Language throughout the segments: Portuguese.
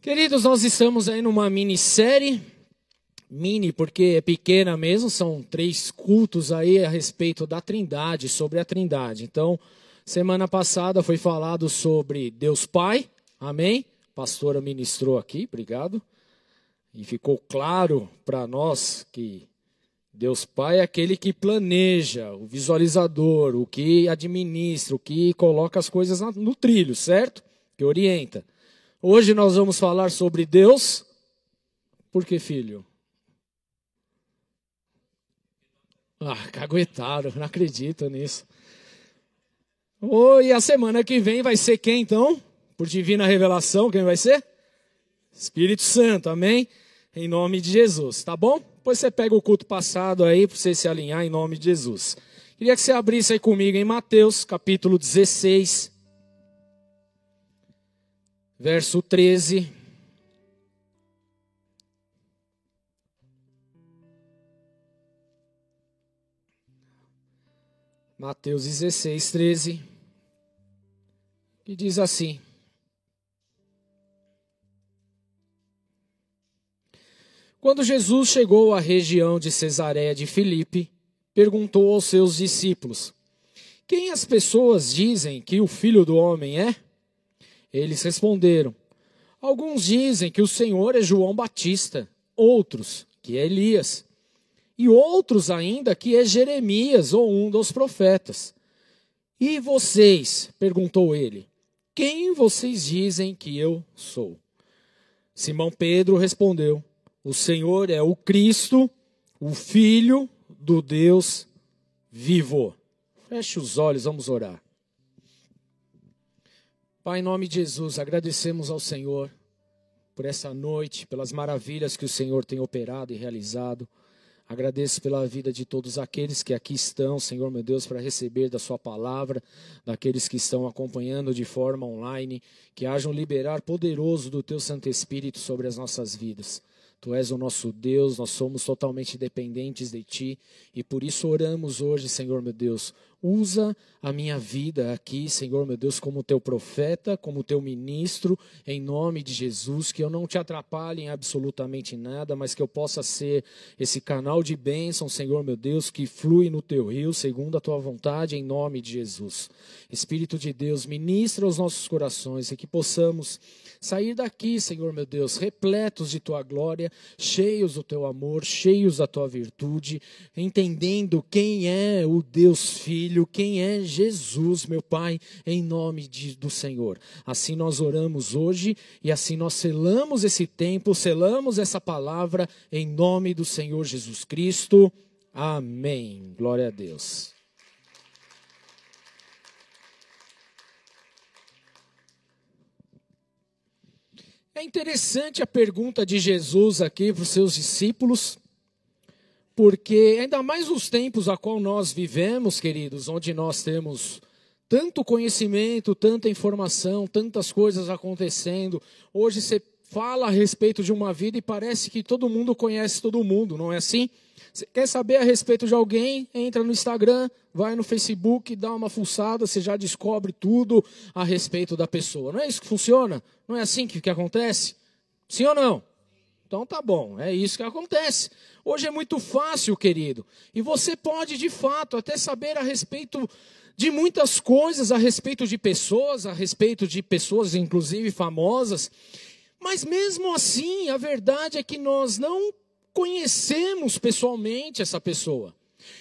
Queridos, nós estamos aí numa minissérie, mini porque é pequena mesmo, são três cultos aí a respeito da Trindade, sobre a Trindade. Então, semana passada foi falado sobre Deus Pai, amém? A pastora ministrou aqui, obrigado. E ficou claro para nós que Deus Pai é aquele que planeja, o visualizador, o que administra, o que coloca as coisas no trilho, certo? Que orienta. Hoje nós vamos falar sobre Deus. Por que, filho? Ah, caguetaram, não acredito nisso. Oh, e a semana que vem vai ser quem então? Por divina revelação, quem vai ser? Espírito Santo, amém? Em nome de Jesus, tá bom? Depois você pega o culto passado aí para você se alinhar em nome de Jesus. Queria que você abrisse aí comigo em Mateus, capítulo 16, verso 13. Mateus 16, 13, que diz assim: Quando Jesus chegou à região de Cesareia de Filipe, perguntou aos seus discípulos: Quem as pessoas dizem que o filho do homem é? Eles responderam: Alguns dizem que o Senhor é João Batista, outros que é Elias, e outros ainda que é Jeremias ou um dos profetas. E vocês? perguntou ele: Quem vocês dizem que eu sou? Simão Pedro respondeu: O Senhor é o Cristo, o Filho do Deus vivo. Feche os olhos, vamos orar. Pai, em nome de Jesus, agradecemos ao Senhor por essa noite, pelas maravilhas que o Senhor tem operado e realizado. Agradeço pela vida de todos aqueles que aqui estão, Senhor meu Deus, para receber da Sua palavra, daqueles que estão acompanhando de forma online, que haja um liberar poderoso do Teu Santo Espírito sobre as nossas vidas. Tu és o nosso Deus, nós somos totalmente dependentes de Ti e por isso oramos hoje, Senhor meu Deus, Usa a minha vida aqui, Senhor meu Deus, como teu profeta, como teu ministro, em nome de Jesus, que eu não te atrapalhe em absolutamente nada, mas que eu possa ser esse canal de bênção, Senhor meu Deus, que flui no teu rio, segundo a tua vontade, em nome de Jesus. Espírito de Deus, ministra os nossos corações e que possamos sair daqui, Senhor meu Deus, repletos de tua glória, cheios do teu amor, cheios da tua virtude, entendendo quem é o Deus Filho quem é Jesus, meu Pai, em nome de, do Senhor. Assim nós oramos hoje e assim nós selamos esse tempo, selamos essa palavra em nome do Senhor Jesus Cristo. Amém. Glória a Deus. É interessante a pergunta de Jesus aqui para os seus discípulos porque ainda mais nos tempos a qual nós vivemos, queridos, onde nós temos tanto conhecimento, tanta informação, tantas coisas acontecendo. Hoje você fala a respeito de uma vida e parece que todo mundo conhece todo mundo, não é assim? Você quer saber a respeito de alguém? Entra no Instagram, vai no Facebook, dá uma fuçada, você já descobre tudo a respeito da pessoa. Não é isso que funciona? Não é assim que, que acontece? Sim ou não? Então tá bom, é isso que acontece. Hoje é muito fácil, querido. E você pode, de fato, até saber a respeito de muitas coisas, a respeito de pessoas, a respeito de pessoas, inclusive famosas. Mas mesmo assim, a verdade é que nós não conhecemos pessoalmente essa pessoa.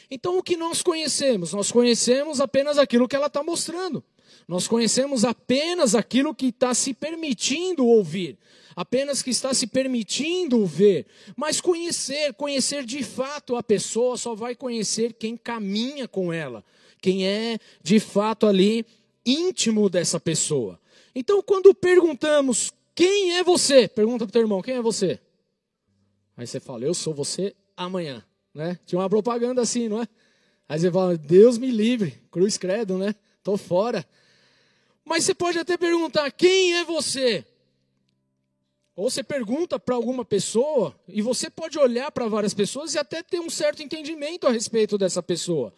Então, o que nós conhecemos? Nós conhecemos apenas aquilo que ela está mostrando. Nós conhecemos apenas aquilo que está se permitindo ouvir apenas que está se permitindo ver, mas conhecer, conhecer de fato a pessoa, só vai conhecer quem caminha com ela, quem é de fato ali íntimo dessa pessoa. Então, quando perguntamos quem é você, pergunta para o teu irmão, quem é você? Aí você fala, eu sou você amanhã, né? Tinha uma propaganda assim, não é? Aí você fala, Deus me livre, cruz credo, né? Tô fora. Mas você pode até perguntar, quem é você? Ou você pergunta para alguma pessoa, e você pode olhar para várias pessoas e até ter um certo entendimento a respeito dessa pessoa.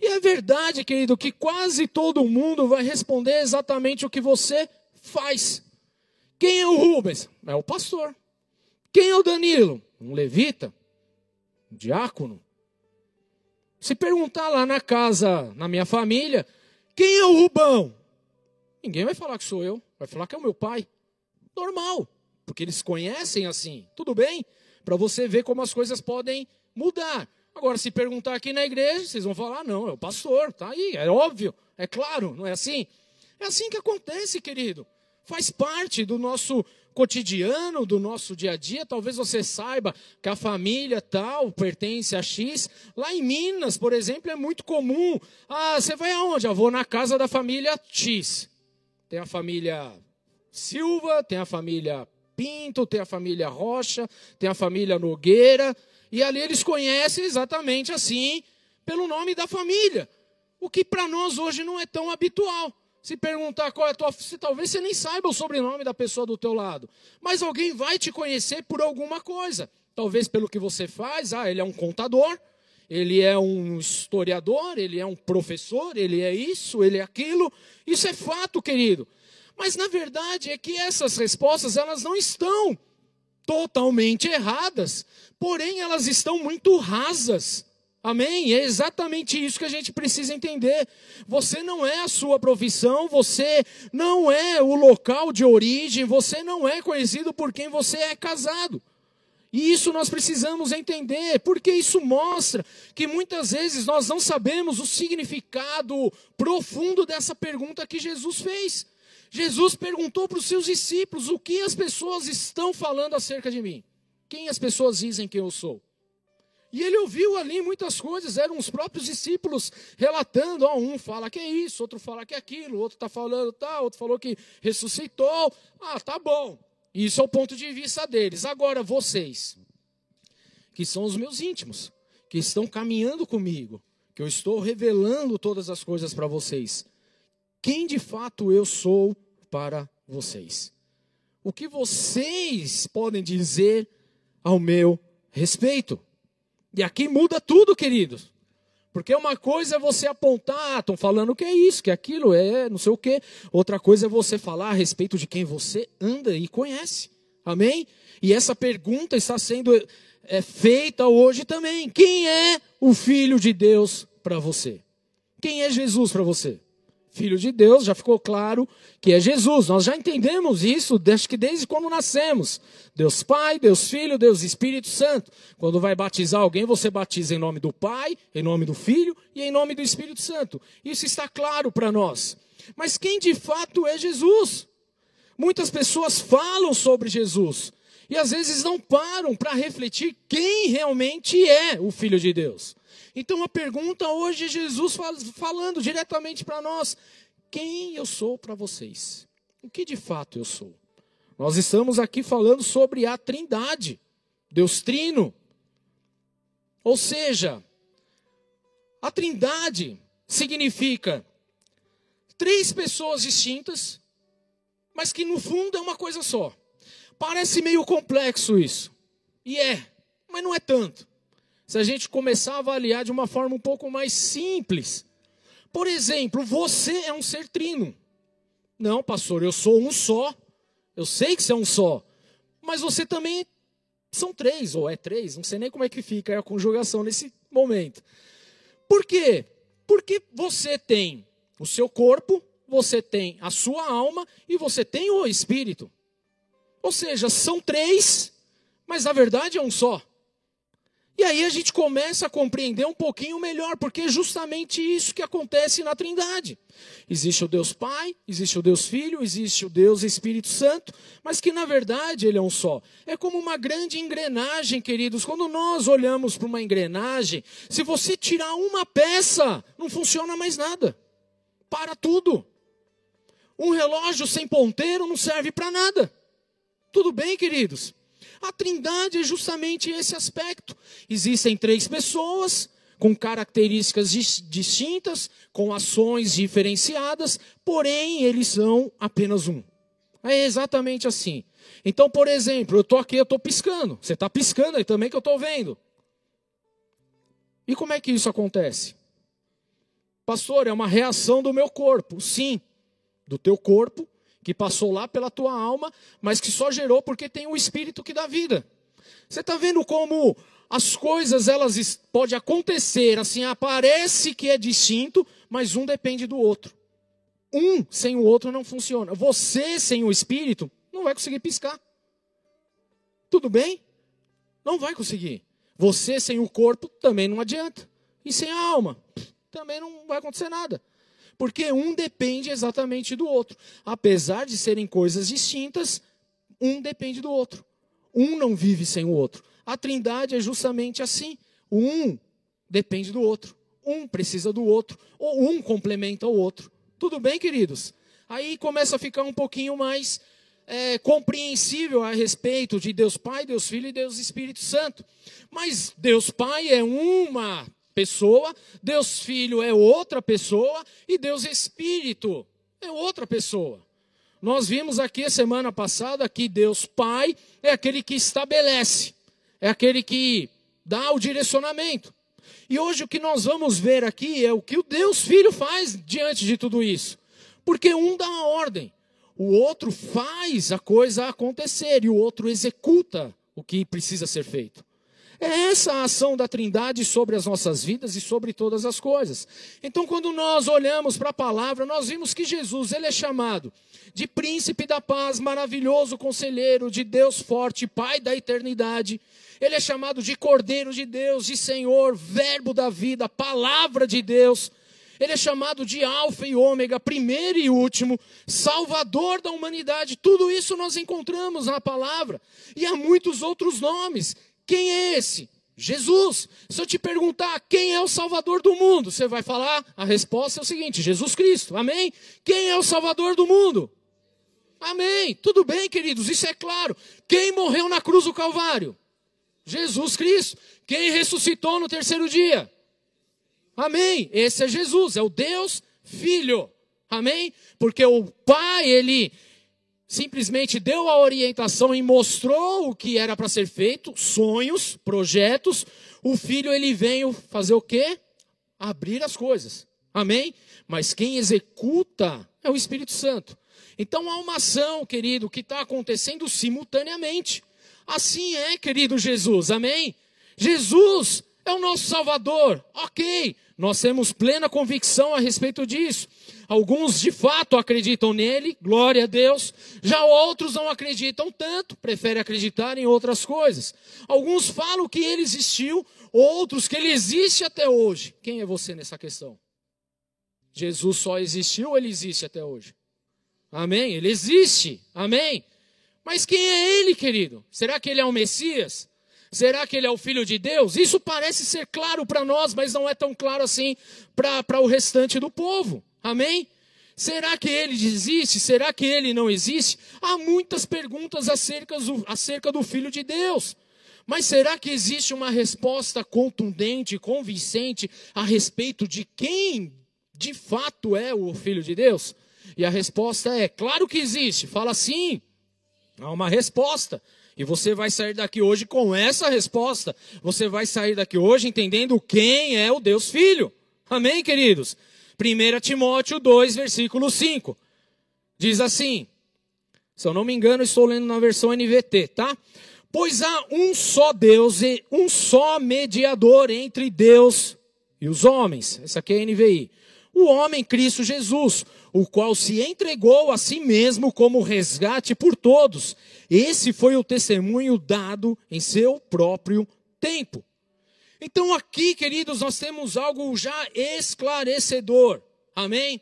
E é verdade, querido, que quase todo mundo vai responder exatamente o que você faz. Quem é o Rubens? É o pastor. Quem é o Danilo? Um levita, um diácono. Se perguntar lá na casa, na minha família, quem é o Rubão? Ninguém vai falar que sou eu, vai falar que é o meu pai. Normal, porque eles conhecem assim. Tudo bem? Para você ver como as coisas podem mudar. Agora, se perguntar aqui na igreja, vocês vão falar: não, é o pastor, tá aí, é óbvio, é claro, não é assim? É assim que acontece, querido. Faz parte do nosso cotidiano, do nosso dia a dia. Talvez você saiba que a família tal pertence a X. Lá em Minas, por exemplo, é muito comum. Ah, você vai aonde? Eu vou na casa da família X. Tem a família Silva, tem a família Pinto, tem a família Rocha, tem a família Nogueira. E ali eles conhecem exatamente assim, pelo nome da família. O que para nós hoje não é tão habitual. Se perguntar qual é a tua, você, talvez você nem saiba o sobrenome da pessoa do teu lado, mas alguém vai te conhecer por alguma coisa. Talvez pelo que você faz, ah, ele é um contador, ele é um historiador, ele é um professor, ele é isso, ele é aquilo. Isso é fato, querido. Mas na verdade é que essas respostas elas não estão totalmente erradas, porém elas estão muito rasas. Amém? É exatamente isso que a gente precisa entender. Você não é a sua profissão, você não é o local de origem, você não é conhecido por quem você é casado. E isso nós precisamos entender, porque isso mostra que muitas vezes nós não sabemos o significado profundo dessa pergunta que Jesus fez. Jesus perguntou para os seus discípulos: o que as pessoas estão falando acerca de mim? Quem as pessoas dizem que eu sou? E ele ouviu ali muitas coisas, eram os próprios discípulos relatando. Ó, um fala que é isso, outro fala que é aquilo, outro está falando tal, outro falou que ressuscitou. Ah, tá bom. Isso é o ponto de vista deles. Agora, vocês, que são os meus íntimos, que estão caminhando comigo, que eu estou revelando todas as coisas para vocês, quem de fato eu sou para vocês? O que vocês podem dizer ao meu respeito? E aqui muda tudo, queridos. Porque uma coisa é você apontar, estão falando que é isso, que é aquilo, é não sei o quê. Outra coisa é você falar a respeito de quem você anda e conhece. Amém? E essa pergunta está sendo é, feita hoje também. Quem é o Filho de Deus para você? Quem é Jesus para você? Filho de Deus, já ficou claro que é Jesus. Nós já entendemos isso desde que desde quando nascemos. Deus Pai, Deus Filho, Deus Espírito Santo. Quando vai batizar alguém, você batiza em nome do Pai, em nome do Filho e em nome do Espírito Santo. Isso está claro para nós. Mas quem de fato é Jesus? Muitas pessoas falam sobre Jesus e às vezes não param para refletir quem realmente é o Filho de Deus. Então a pergunta hoje é Jesus falando diretamente para nós: quem eu sou para vocês? O que de fato eu sou? Nós estamos aqui falando sobre a Trindade, Deus Trino. Ou seja, a Trindade significa três pessoas distintas, mas que no fundo é uma coisa só. Parece meio complexo isso. E é, mas não é tanto se a gente começar a avaliar de uma forma um pouco mais simples. Por exemplo, você é um ser trino. Não, pastor, eu sou um só. Eu sei que você é um só. Mas você também são três, ou é três, não sei nem como é que fica a conjugação nesse momento. Por quê? Porque você tem o seu corpo, você tem a sua alma e você tem o espírito. Ou seja, são três, mas na verdade é um só. E aí a gente começa a compreender um pouquinho melhor, porque é justamente isso que acontece na Trindade. Existe o Deus Pai, existe o Deus Filho, existe o Deus Espírito Santo, mas que na verdade ele é um só. É como uma grande engrenagem, queridos. Quando nós olhamos para uma engrenagem, se você tirar uma peça, não funciona mais nada. Para tudo. Um relógio sem ponteiro não serve para nada. Tudo bem, queridos? A trindade é justamente esse aspecto. Existem três pessoas com características distintas, com ações diferenciadas, porém eles são apenas um. É exatamente assim. Então, por exemplo, eu estou aqui, eu estou piscando. Você está piscando aí também que eu estou vendo. E como é que isso acontece? Pastor, é uma reação do meu corpo. Sim, do teu corpo que passou lá pela tua alma, mas que só gerou porque tem o espírito que dá vida. Você está vendo como as coisas elas pode acontecer assim, aparece que é distinto, mas um depende do outro. Um sem o outro não funciona. Você sem o espírito não vai conseguir piscar. Tudo bem? Não vai conseguir. Você sem o corpo também não adianta. E sem a alma também não vai acontecer nada. Porque um depende exatamente do outro. Apesar de serem coisas distintas, um depende do outro. Um não vive sem o outro. A trindade é justamente assim. Um depende do outro. Um precisa do outro. Ou um complementa o outro. Tudo bem, queridos? Aí começa a ficar um pouquinho mais é, compreensível a respeito de Deus Pai, Deus Filho e Deus Espírito Santo. Mas Deus Pai é uma pessoa, Deus Filho é outra pessoa e Deus Espírito é outra pessoa. Nós vimos aqui semana passada que Deus Pai é aquele que estabelece, é aquele que dá o direcionamento. E hoje o que nós vamos ver aqui é o que o Deus Filho faz diante de tudo isso. Porque um dá a ordem, o outro faz a coisa acontecer e o outro executa o que precisa ser feito. É essa a ação da Trindade sobre as nossas vidas e sobre todas as coisas. Então, quando nós olhamos para a palavra, nós vimos que Jesus ele é chamado de príncipe da paz, maravilhoso conselheiro, de Deus forte, Pai da eternidade. Ele é chamado de Cordeiro de Deus, de Senhor, Verbo da vida, Palavra de Deus. Ele é chamado de Alfa e Ômega, primeiro e último, Salvador da humanidade. Tudo isso nós encontramos na palavra. E há muitos outros nomes. Quem é esse? Jesus. Se eu te perguntar quem é o Salvador do mundo, você vai falar? A resposta é o seguinte: Jesus Cristo. Amém? Quem é o Salvador do mundo? Amém. Tudo bem, queridos, isso é claro. Quem morreu na cruz do Calvário? Jesus Cristo. Quem ressuscitou no terceiro dia? Amém. Esse é Jesus, é o Deus Filho. Amém? Porque o Pai, ele simplesmente deu a orientação e mostrou o que era para ser feito, sonhos, projetos. O Filho, ele veio fazer o quê? Abrir as coisas. Amém? Mas quem executa é o Espírito Santo. Então há uma ação, querido, que está acontecendo simultaneamente. Assim é, querido Jesus. Amém? Jesus é o nosso Salvador. Ok. Nós temos plena convicção a respeito disso. Alguns de fato acreditam nele, glória a Deus. Já outros não acreditam tanto, preferem acreditar em outras coisas. Alguns falam que ele existiu, outros que ele existe até hoje. Quem é você nessa questão? Jesus só existiu ou ele existe até hoje? Amém? Ele existe. Amém? Mas quem é ele, querido? Será que ele é o Messias? Será que ele é o filho de Deus? Isso parece ser claro para nós, mas não é tão claro assim para o restante do povo. Amém? Será que ele existe? Será que ele não existe? Há muitas perguntas acerca do, acerca do filho de Deus. Mas será que existe uma resposta contundente, convincente a respeito de quem de fato é o filho de Deus? E a resposta é: claro que existe. Fala sim. Há uma resposta. E você vai sair daqui hoje com essa resposta. Você vai sair daqui hoje entendendo quem é o Deus Filho. Amém, queridos? 1 Timóteo 2, versículo 5. Diz assim: se eu não me engano, estou lendo na versão NVT, tá? Pois há um só Deus e um só mediador entre Deus e os homens. Essa aqui é a NVI. O homem Cristo Jesus, o qual se entregou a si mesmo como resgate por todos. Esse foi o testemunho dado em seu próprio tempo. Então, aqui, queridos, nós temos algo já esclarecedor. Amém?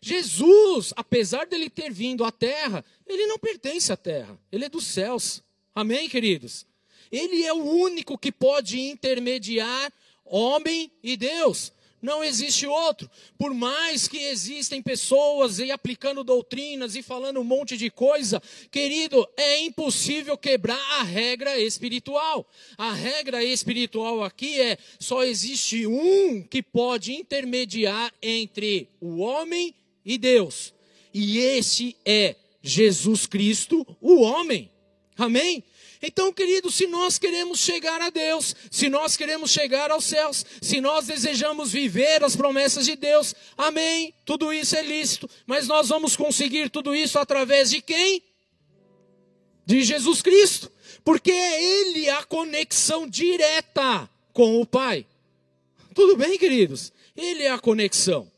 Jesus, apesar dele ter vindo à terra, ele não pertence à terra, ele é dos céus. Amém, queridos? Ele é o único que pode intermediar homem e Deus não existe outro. Por mais que existem pessoas e aplicando doutrinas e falando um monte de coisa, querido, é impossível quebrar a regra espiritual. A regra espiritual aqui é só existe um que pode intermediar entre o homem e Deus. E esse é Jesus Cristo, o homem. Amém? Então, querido, se nós queremos chegar a Deus, se nós queremos chegar aos céus, se nós desejamos viver as promessas de Deus, amém, tudo isso é lícito, mas nós vamos conseguir tudo isso através de quem? De Jesus Cristo, porque é Ele a conexão direta com o Pai. Tudo bem, queridos? Ele é a conexão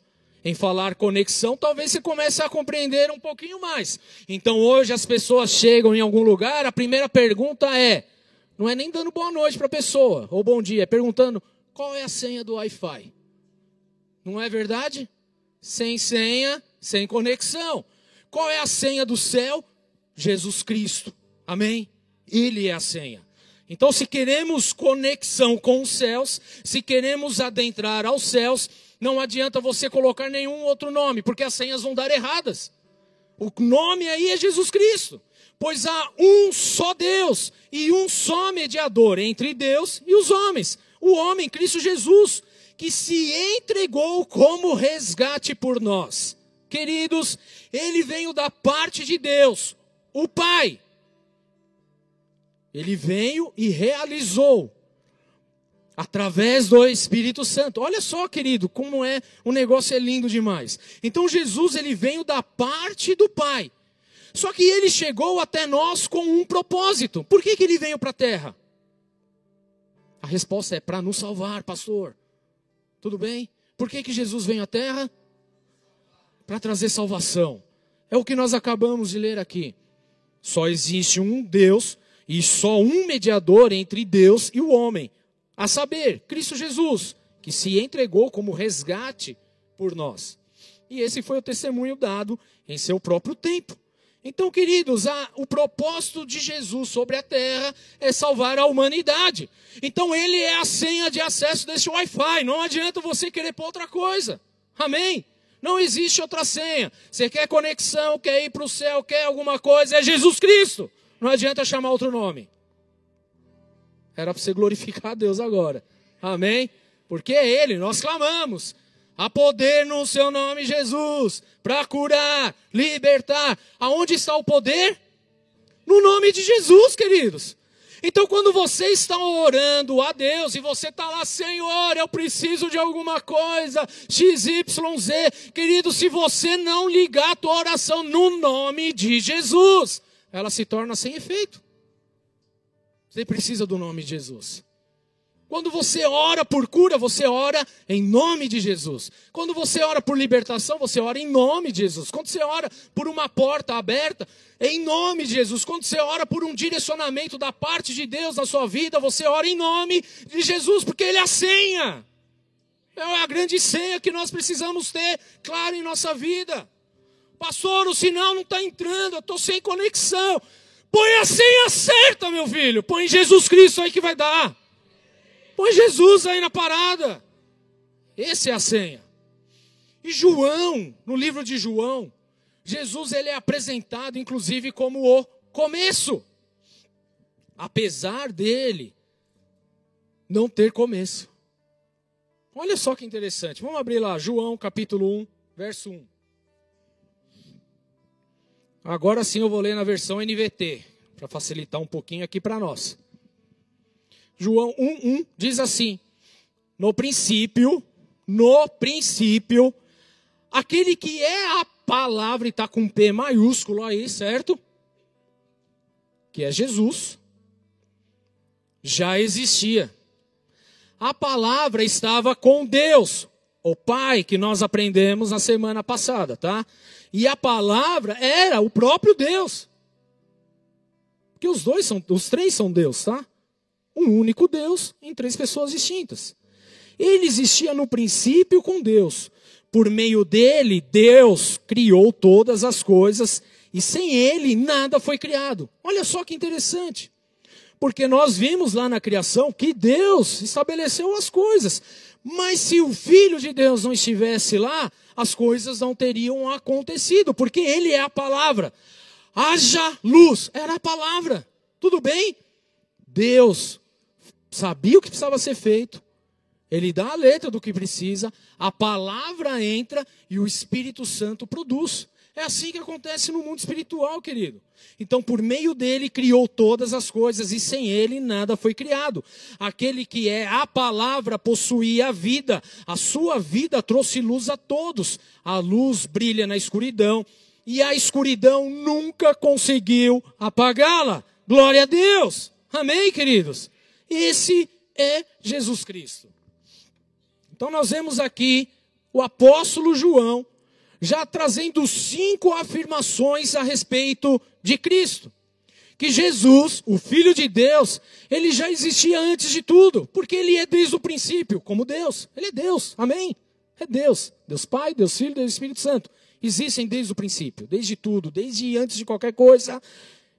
em falar conexão, talvez você comece a compreender um pouquinho mais. Então hoje as pessoas chegam em algum lugar, a primeira pergunta é: não é nem dando boa noite para a pessoa, ou bom dia, é perguntando qual é a senha do Wi-Fi. Não é verdade? Sem senha, sem conexão. Qual é a senha do céu? Jesus Cristo. Amém? Ele é a senha. Então, se queremos conexão com os céus, se queremos adentrar aos céus, não adianta você colocar nenhum outro nome, porque as senhas vão dar erradas. O nome aí é Jesus Cristo. Pois há um só Deus e um só mediador entre Deus e os homens. O homem, Cristo Jesus, que se entregou como resgate por nós. Queridos, ele veio da parte de Deus, o Pai. Ele veio e realizou através do Espírito Santo. Olha só, querido, como é o negócio é lindo demais. Então Jesus ele veio da parte do Pai. Só que ele chegou até nós com um propósito. Por que, que ele veio para a terra? A resposta é para nos salvar, pastor. Tudo bem? Por que, que Jesus veio à terra? Para trazer salvação. É o que nós acabamos de ler aqui. Só existe um Deus e só um mediador entre Deus e o homem, a saber, Cristo Jesus, que se entregou como resgate por nós. E esse foi o testemunho dado em seu próprio tempo. Então, queridos, a, o propósito de Jesus sobre a terra é salvar a humanidade. Então, ele é a senha de acesso desse Wi-Fi. Não adianta você querer pôr outra coisa. Amém? Não existe outra senha. Você quer conexão, quer ir para o céu, quer alguma coisa, é Jesus Cristo. Não adianta chamar outro nome. Era para você glorificar a Deus agora. Amém? Porque é Ele, nós clamamos. Há poder no seu nome, Jesus, para curar, libertar. Aonde está o poder? No nome de Jesus, queridos. Então, quando você está orando a Deus e você está lá, Senhor, eu preciso de alguma coisa, XYZ, querido, se você não ligar a tua oração no nome de Jesus, ela se torna sem efeito. Você precisa do nome de Jesus. Quando você ora por cura, você ora em nome de Jesus. Quando você ora por libertação, você ora em nome de Jesus. Quando você ora por uma porta aberta, em nome de Jesus. Quando você ora por um direcionamento da parte de Deus na sua vida, você ora em nome de Jesus, porque Ele é a senha. É a grande senha que nós precisamos ter, claro, em nossa vida. Pastor, o sinal não está entrando, eu estou sem conexão. Põe a senha certa, meu filho. Põe Jesus Cristo aí que vai dar. Põe Jesus aí na parada. Essa é a senha. E João, no livro de João, Jesus ele é apresentado inclusive como o começo. Apesar dele não ter começo. Olha só que interessante. Vamos abrir lá, João capítulo 1, verso 1. Agora sim eu vou ler na versão NVT, para facilitar um pouquinho aqui para nós. João 1:1 diz assim: No princípio, no princípio, aquele que é a palavra e está com P maiúsculo aí, certo? Que é Jesus, já existia. A palavra estava com Deus, o Pai, que nós aprendemos na semana passada, tá? E a palavra era o próprio Deus. Porque os dois são, os três são Deus, tá? Um único Deus em três pessoas distintas. Ele existia no princípio com Deus. Por meio dele, Deus criou todas as coisas e sem ele nada foi criado. Olha só que interessante. Porque nós vimos lá na criação que Deus estabeleceu as coisas. Mas se o Filho de Deus não estivesse lá, as coisas não teriam acontecido, porque Ele é a palavra. Haja luz, era a palavra. Tudo bem? Deus sabia o que precisava ser feito, Ele dá a letra do que precisa, a palavra entra e o Espírito Santo produz. É assim que acontece no mundo espiritual, querido. Então, por meio dele, criou todas as coisas, e sem ele nada foi criado. Aquele que é a palavra possuía a vida, a sua vida trouxe luz a todos. A luz brilha na escuridão, e a escuridão nunca conseguiu apagá-la. Glória a Deus! Amém, queridos? Esse é Jesus Cristo. Então, nós vemos aqui o apóstolo João já trazendo cinco afirmações a respeito de Cristo. Que Jesus, o Filho de Deus, ele já existia antes de tudo, porque ele é desde o princípio, como Deus. Ele é Deus, amém? É Deus. Deus Pai, Deus Filho, Deus Espírito Santo. Existem desde o princípio, desde tudo, desde antes de qualquer coisa,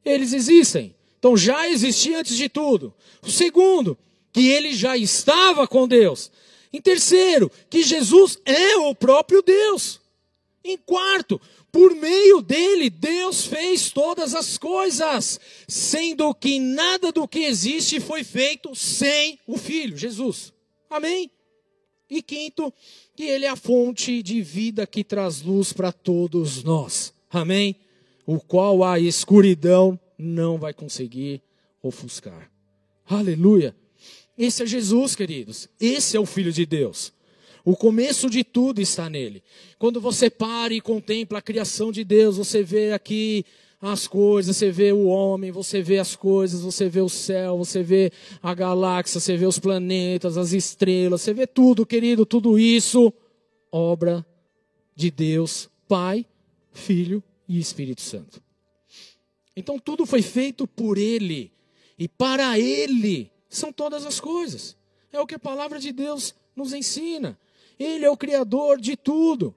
eles existem. Então já existia antes de tudo. O segundo, que ele já estava com Deus. Em terceiro, que Jesus é o próprio Deus. Em quarto, por meio dele, Deus fez todas as coisas, sendo que nada do que existe foi feito sem o Filho, Jesus. Amém? E quinto, que ele é a fonte de vida que traz luz para todos nós. Amém? O qual a escuridão não vai conseguir ofuscar. Aleluia! Esse é Jesus, queridos. Esse é o Filho de Deus. O começo de tudo está nele. Quando você para e contempla a criação de Deus, você vê aqui as coisas, você vê o homem, você vê as coisas, você vê o céu, você vê a galáxia, você vê os planetas, as estrelas, você vê tudo, querido, tudo isso, obra de Deus, Pai, Filho e Espírito Santo. Então tudo foi feito por Ele e para Ele são todas as coisas. É o que a palavra de Deus nos ensina. Ele é o Criador de tudo.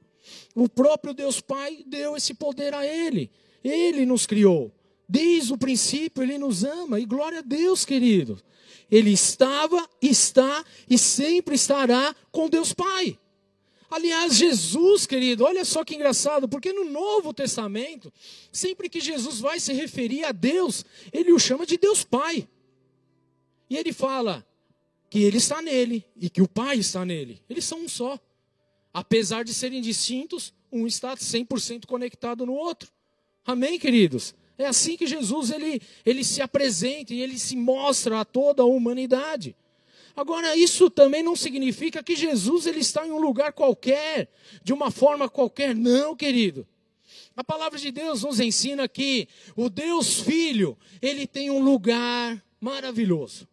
O próprio Deus Pai deu esse poder a Ele. Ele nos criou. Desde o princípio, Ele nos ama. E glória a Deus, querido. Ele estava, está e sempre estará com Deus Pai. Aliás, Jesus, querido, olha só que engraçado, porque no Novo Testamento, sempre que Jesus vai se referir a Deus, ele o chama de Deus Pai. E ele fala: que ele está nele e que o Pai está nele. Eles são um só. Apesar de serem distintos, um está 100% conectado no outro. Amém, queridos? É assim que Jesus ele, ele se apresenta e ele se mostra a toda a humanidade. Agora, isso também não significa que Jesus ele está em um lugar qualquer, de uma forma qualquer, não, querido. A palavra de Deus nos ensina que o Deus Filho, ele tem um lugar maravilhoso.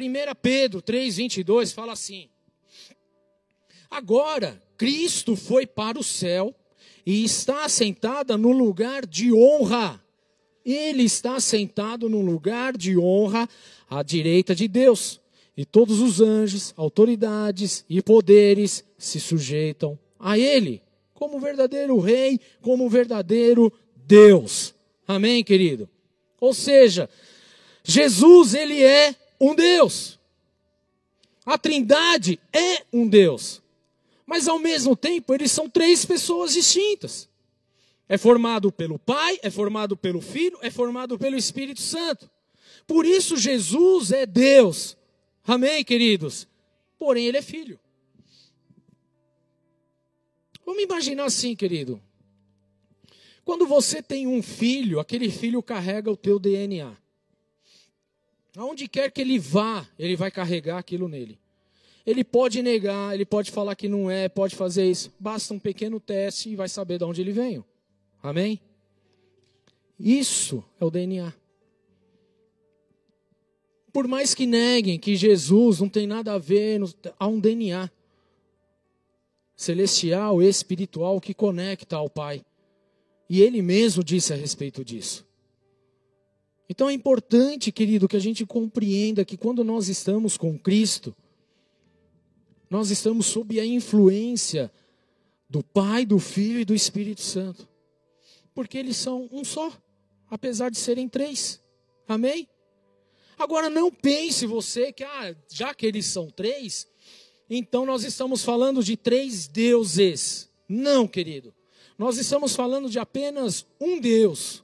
1 Pedro 3, 22 fala assim: Agora, Cristo foi para o céu e está assentada no lugar de honra. Ele está sentado no lugar de honra à direita de Deus. E todos os anjos, autoridades e poderes se sujeitam a Ele, como verdadeiro Rei, como verdadeiro Deus. Amém, querido? Ou seja, Jesus, ele é um Deus. A Trindade é um Deus. Mas ao mesmo tempo, eles são três pessoas distintas. É formado pelo Pai, é formado pelo Filho, é formado pelo Espírito Santo. Por isso Jesus é Deus. Amém, queridos? Porém, ele é filho. Vamos imaginar assim, querido. Quando você tem um filho, aquele filho carrega o teu DNA. Aonde quer que ele vá, ele vai carregar aquilo nele. Ele pode negar, ele pode falar que não é, pode fazer isso. Basta um pequeno teste e vai saber de onde ele veio. Amém? Isso é o DNA. Por mais que neguem que Jesus não tem nada a ver, há um DNA celestial, espiritual que conecta ao Pai. E ele mesmo disse a respeito disso. Então é importante, querido, que a gente compreenda que quando nós estamos com Cristo, nós estamos sob a influência do Pai, do Filho e do Espírito Santo. Porque eles são um só, apesar de serem três. Amém? Agora não pense você que, ah, já que eles são três, então nós estamos falando de três deuses. Não, querido. Nós estamos falando de apenas um Deus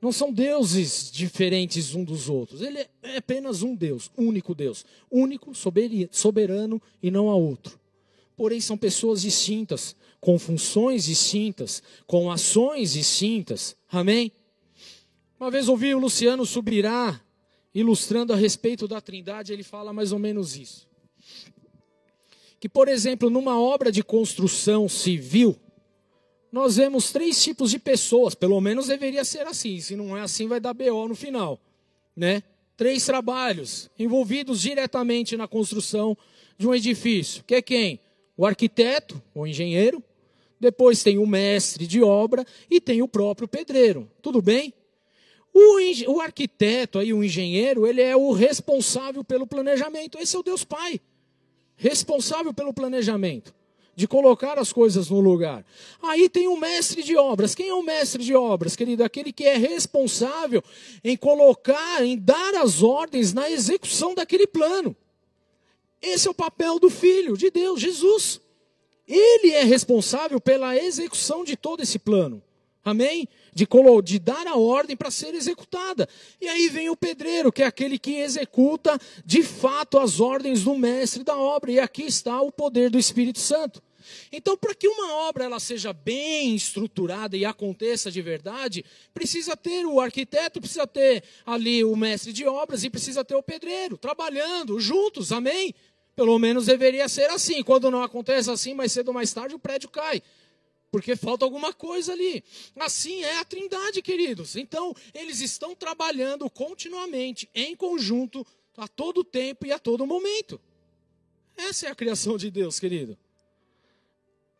não são deuses diferentes um dos outros. Ele é apenas um Deus, único Deus. Único, soberano e não há outro. porém são pessoas distintas, com funções distintas, com ações distintas. Amém? Uma vez ouvi o Luciano Subirá ilustrando a respeito da Trindade, ele fala mais ou menos isso. Que, por exemplo, numa obra de construção civil, nós vemos três tipos de pessoas, pelo menos deveria ser assim, se não é assim vai dar BO no final, né? Três trabalhos envolvidos diretamente na construção de um edifício, que é quem? O arquiteto, o engenheiro, depois tem o mestre de obra e tem o próprio pedreiro. Tudo bem? O, o arquiteto, aí, o engenheiro, ele é o responsável pelo planejamento. Esse é o Deus Pai. Responsável pelo planejamento. De colocar as coisas no lugar. Aí tem o mestre de obras. Quem é o mestre de obras, querido? Aquele que é responsável em colocar, em dar as ordens na execução daquele plano. Esse é o papel do Filho de Deus, Jesus. Ele é responsável pela execução de todo esse plano. Amém? De, de dar a ordem para ser executada. E aí vem o pedreiro, que é aquele que executa de fato as ordens do mestre da obra. E aqui está o poder do Espírito Santo. Então, para que uma obra ela seja bem estruturada e aconteça de verdade, precisa ter o arquiteto, precisa ter ali o mestre de obras e precisa ter o pedreiro trabalhando juntos. Amém? Pelo menos deveria ser assim. Quando não acontece assim, mais cedo ou mais tarde o prédio cai porque falta alguma coisa ali. Assim é a Trindade, queridos. Então, eles estão trabalhando continuamente, em conjunto, a todo tempo e a todo momento. Essa é a criação de Deus, querido.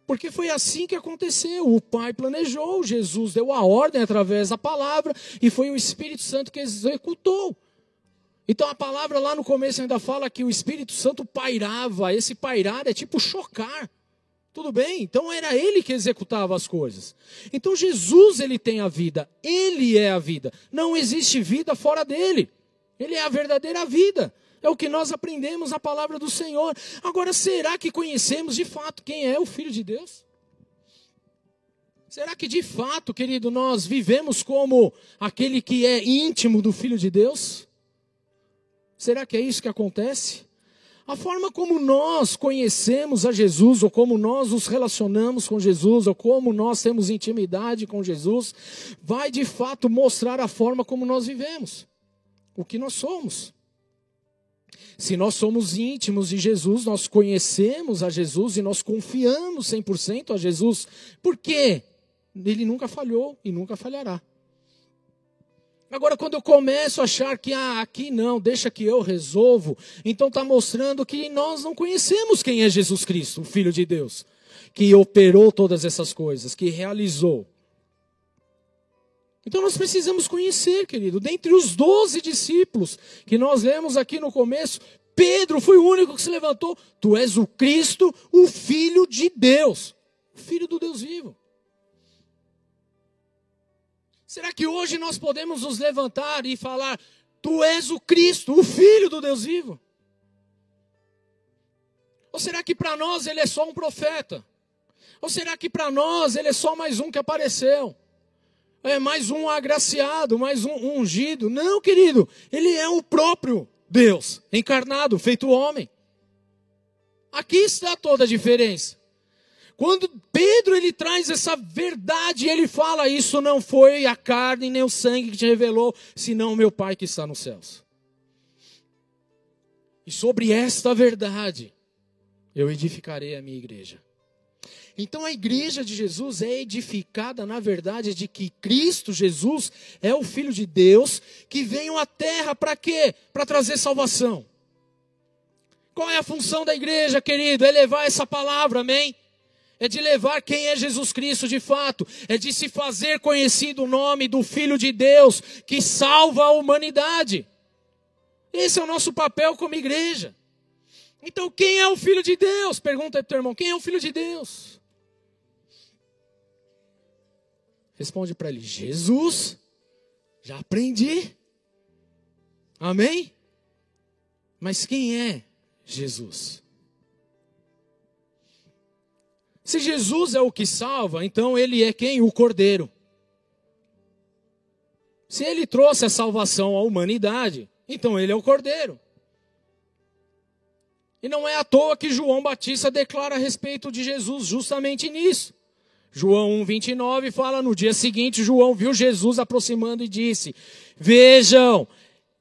Porque foi assim que aconteceu. O Pai planejou, Jesus deu a ordem através da palavra, e foi o Espírito Santo que executou. Então a palavra lá no começo ainda fala que o Espírito Santo pairava. Esse pairar é tipo chocar. Tudo bem? Então era ele que executava as coisas. Então Jesus ele tem a vida, ele é a vida. Não existe vida fora dele. Ele é a verdadeira vida. É o que nós aprendemos na palavra do Senhor. Agora, será que conhecemos de fato quem é o Filho de Deus? Será que de fato, querido, nós vivemos como aquele que é íntimo do Filho de Deus? Será que é isso que acontece? A forma como nós conhecemos a Jesus, ou como nós nos relacionamos com Jesus, ou como nós temos intimidade com Jesus, vai de fato mostrar a forma como nós vivemos, o que nós somos. Se nós somos íntimos de Jesus, nós conhecemos a Jesus e nós confiamos 100% a Jesus, por quê? Ele nunca falhou e nunca falhará. Agora, quando eu começo a achar que ah, aqui não, deixa que eu resolvo, então está mostrando que nós não conhecemos quem é Jesus Cristo, o Filho de Deus, que operou todas essas coisas, que realizou. Então nós precisamos conhecer, querido, dentre os doze discípulos que nós lemos aqui no começo, Pedro foi o único que se levantou. Tu és o Cristo, o Filho de Deus, o Filho do Deus vivo. Será que hoje nós podemos nos levantar e falar: Tu és o Cristo, o Filho do Deus vivo? Ou será que para nós ele é só um profeta? Ou será que para nós ele é só mais um que apareceu? É mais um agraciado, mais um ungido? Não, querido, ele é o próprio Deus, encarnado, feito homem. Aqui está toda a diferença. Quando Pedro ele traz essa verdade, ele fala: Isso não foi a carne nem o sangue que te revelou, senão o meu Pai que está nos céus. E sobre esta verdade, eu edificarei a minha igreja. Então a igreja de Jesus é edificada na verdade de que Cristo Jesus é o Filho de Deus que veio à terra para quê? Para trazer salvação. Qual é a função da igreja, querido? É levar essa palavra, amém? É de levar quem é Jesus Cristo de fato, é de se fazer conhecido o nome do Filho de Deus que salva a humanidade. Esse é o nosso papel como igreja. Então, quem é o Filho de Deus? Pergunta para o teu irmão: quem é o Filho de Deus? Responde para ele: Jesus. Já aprendi. Amém? Mas quem é Jesus? Se Jesus é o que salva, então ele é quem? O Cordeiro. Se ele trouxe a salvação à humanidade, então ele é o Cordeiro. E não é à toa que João Batista declara a respeito de Jesus justamente nisso. João 1,29 fala: no dia seguinte, João viu Jesus aproximando e disse: Vejam,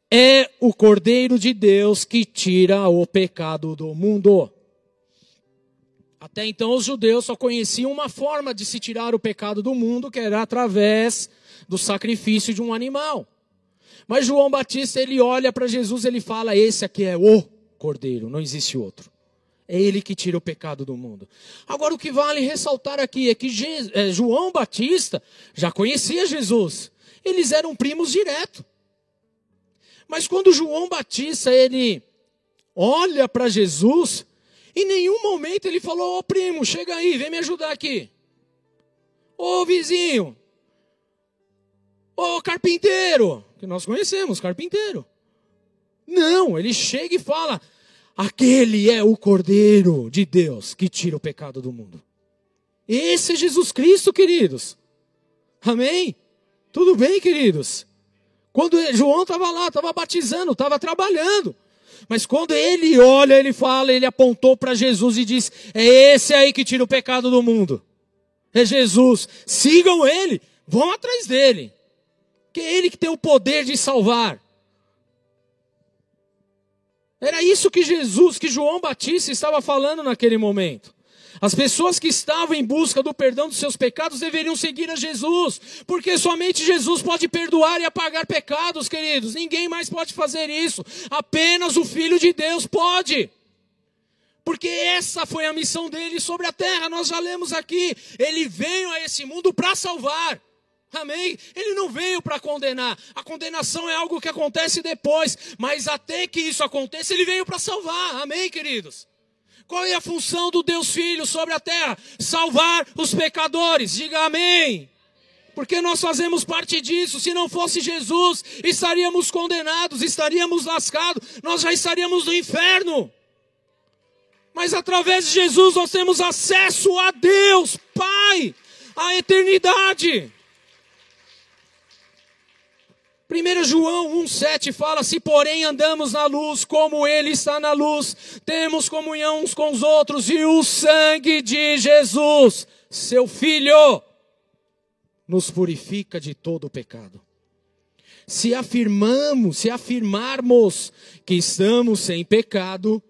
é o Cordeiro de Deus que tira o pecado do mundo. Até então, os judeus só conheciam uma forma de se tirar o pecado do mundo, que era através do sacrifício de um animal. Mas João Batista, ele olha para Jesus, ele fala: Esse aqui é o Cordeiro, não existe outro. É ele que tira o pecado do mundo. Agora, o que vale ressaltar aqui é que é, João Batista já conhecia Jesus. Eles eram primos direto. Mas quando João Batista ele olha para Jesus, em nenhum momento ele falou: Ô oh, primo, chega aí, vem me ajudar aqui. Ô oh, vizinho. Ô oh, carpinteiro. Que nós conhecemos, carpinteiro. Não, ele chega e fala: Aquele é o Cordeiro de Deus que tira o pecado do mundo. Esse é Jesus Cristo, queridos. Amém? Tudo bem, queridos? Quando João estava lá, estava batizando, estava trabalhando. Mas quando ele olha, ele fala, ele apontou para Jesus e diz: É esse aí que tira o pecado do mundo. É Jesus. Sigam ele, vão atrás dele. Que é ele que tem o poder de salvar. Era isso que Jesus, que João Batista estava falando naquele momento. As pessoas que estavam em busca do perdão dos seus pecados deveriam seguir a Jesus, porque somente Jesus pode perdoar e apagar pecados, queridos. Ninguém mais pode fazer isso. Apenas o Filho de Deus pode. Porque essa foi a missão dele sobre a terra. Nós já lemos aqui. Ele veio a esse mundo para salvar. Amém? Ele não veio para condenar. A condenação é algo que acontece depois. Mas até que isso aconteça, ele veio para salvar. Amém, queridos? Qual é a função do Deus Filho sobre a terra? Salvar os pecadores. Diga amém. Porque nós fazemos parte disso. Se não fosse Jesus, estaríamos condenados, estaríamos lascados, nós já estaríamos no inferno. Mas através de Jesus nós temos acesso a Deus, Pai, à eternidade. 1 João 1,7 fala: Se porém andamos na luz, como Ele está na luz, temos comunhão uns com os outros, e o sangue de Jesus, seu Filho, nos purifica de todo o pecado. Se afirmamos, se afirmarmos que estamos sem pecado,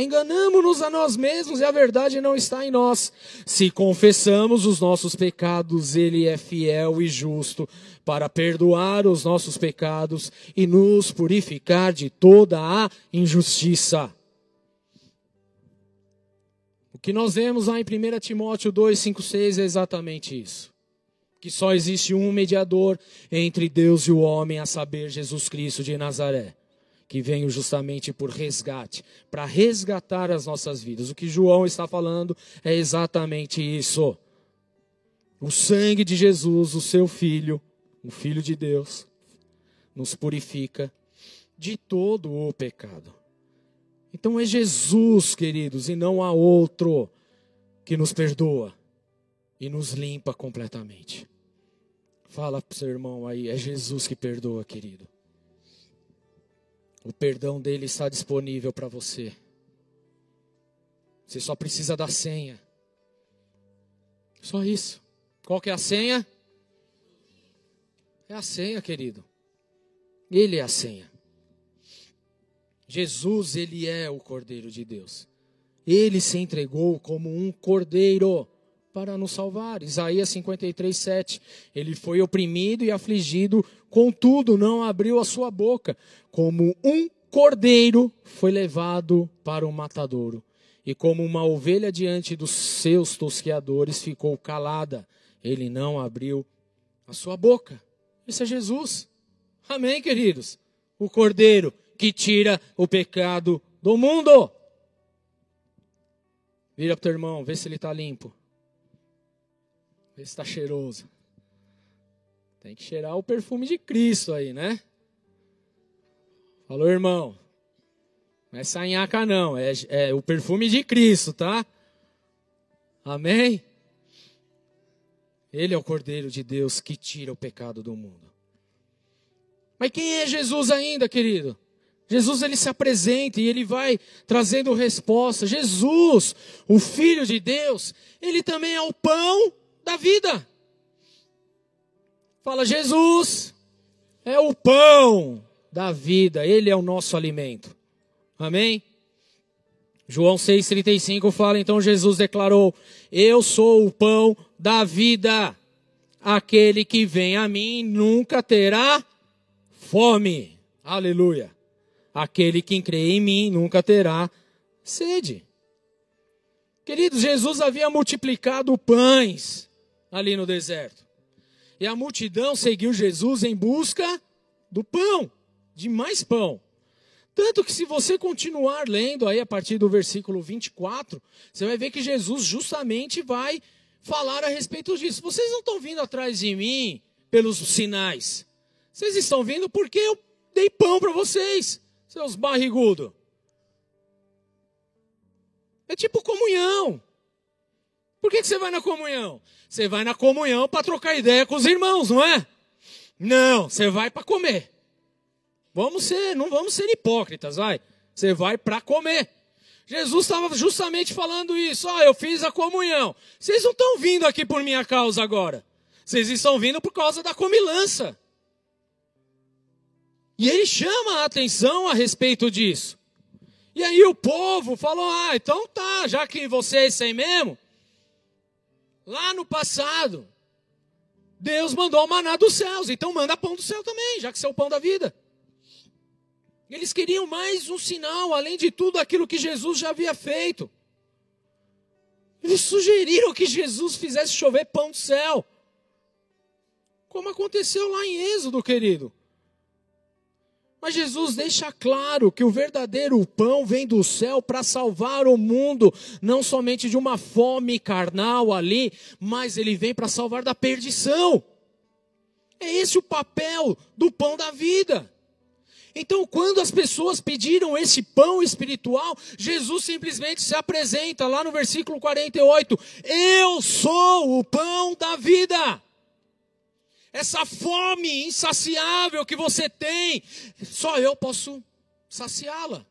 Enganamos-nos a nós mesmos e a verdade não está em nós. Se confessamos os nossos pecados, Ele é fiel e justo para perdoar os nossos pecados e nos purificar de toda a injustiça. O que nós vemos lá em 1 Timóteo 2, 5, 6 é exatamente isso. Que só existe um mediador entre Deus e o homem, a saber, Jesus Cristo de Nazaré que veio justamente por resgate, para resgatar as nossas vidas. O que João está falando é exatamente isso. O sangue de Jesus, o seu filho, o filho de Deus, nos purifica de todo o pecado. Então é Jesus, queridos, e não há outro que nos perdoa e nos limpa completamente. Fala para o seu irmão aí, é Jesus que perdoa, querido. O perdão dele está disponível para você. Você só precisa da senha. Só isso. Qual que é a senha? É a senha, querido. Ele é a senha. Jesus, ele é o Cordeiro de Deus. Ele se entregou como um cordeiro para nos salvar. Isaías 53, 7. Ele foi oprimido e afligido, contudo não abriu a sua boca. Como um cordeiro foi levado para o matadouro. E como uma ovelha diante dos seus tosqueadores ficou calada, ele não abriu a sua boca. Isso é Jesus. Amém, queridos? O cordeiro que tira o pecado do mundo. Vira para o teu irmão, vê se ele está limpo. Vê se está cheiroso. Tem que cheirar o perfume de Cristo aí, né? Falou, irmão. Não é sanhaca, não. É, é o perfume de Cristo, tá? Amém? Ele é o Cordeiro de Deus que tira o pecado do mundo. Mas quem é Jesus ainda, querido? Jesus ele se apresenta e ele vai trazendo resposta. Jesus, o Filho de Deus, ele também é o pão da vida. Fala, Jesus é o pão da vida, ele é o nosso alimento. Amém? João 6,35 fala: Então Jesus declarou: Eu sou o pão da vida. Aquele que vem a mim nunca terá fome. Aleluia. Aquele que crê em mim nunca terá sede. Queridos, Jesus havia multiplicado pães ali no deserto. E a multidão seguiu Jesus em busca do pão, de mais pão. Tanto que se você continuar lendo aí a partir do versículo 24, você vai ver que Jesus justamente vai falar a respeito disso. Vocês não estão vindo atrás de mim pelos sinais. Vocês estão vindo porque eu dei pão para vocês, seus barrigudos. É tipo comunhão. Por que, que você vai na comunhão? Você vai na comunhão para trocar ideia com os irmãos, não é? Não, você vai para comer. Vamos ser, não vamos ser hipócritas, vai. Você vai para comer. Jesus estava justamente falando isso. Ó, oh, eu fiz a comunhão. Vocês não estão vindo aqui por minha causa agora. Vocês estão vindo por causa da comilança. E ele chama a atenção a respeito disso. E aí o povo falou: Ah, então tá, já que vocês sem mesmo. Lá no passado, Deus mandou o maná dos céus, então manda pão do céu também, já que você é o pão da vida. Eles queriam mais um sinal, além de tudo aquilo que Jesus já havia feito. Eles sugeriram que Jesus fizesse chover pão do céu. Como aconteceu lá em Êxodo, querido. Mas Jesus deixa claro que o verdadeiro pão vem do céu para salvar o mundo, não somente de uma fome carnal ali, mas ele vem para salvar da perdição. É esse o papel do pão da vida. Então, quando as pessoas pediram esse pão espiritual, Jesus simplesmente se apresenta lá no versículo 48: Eu sou o pão da vida. Essa fome insaciável que você tem, só eu posso saciá-la.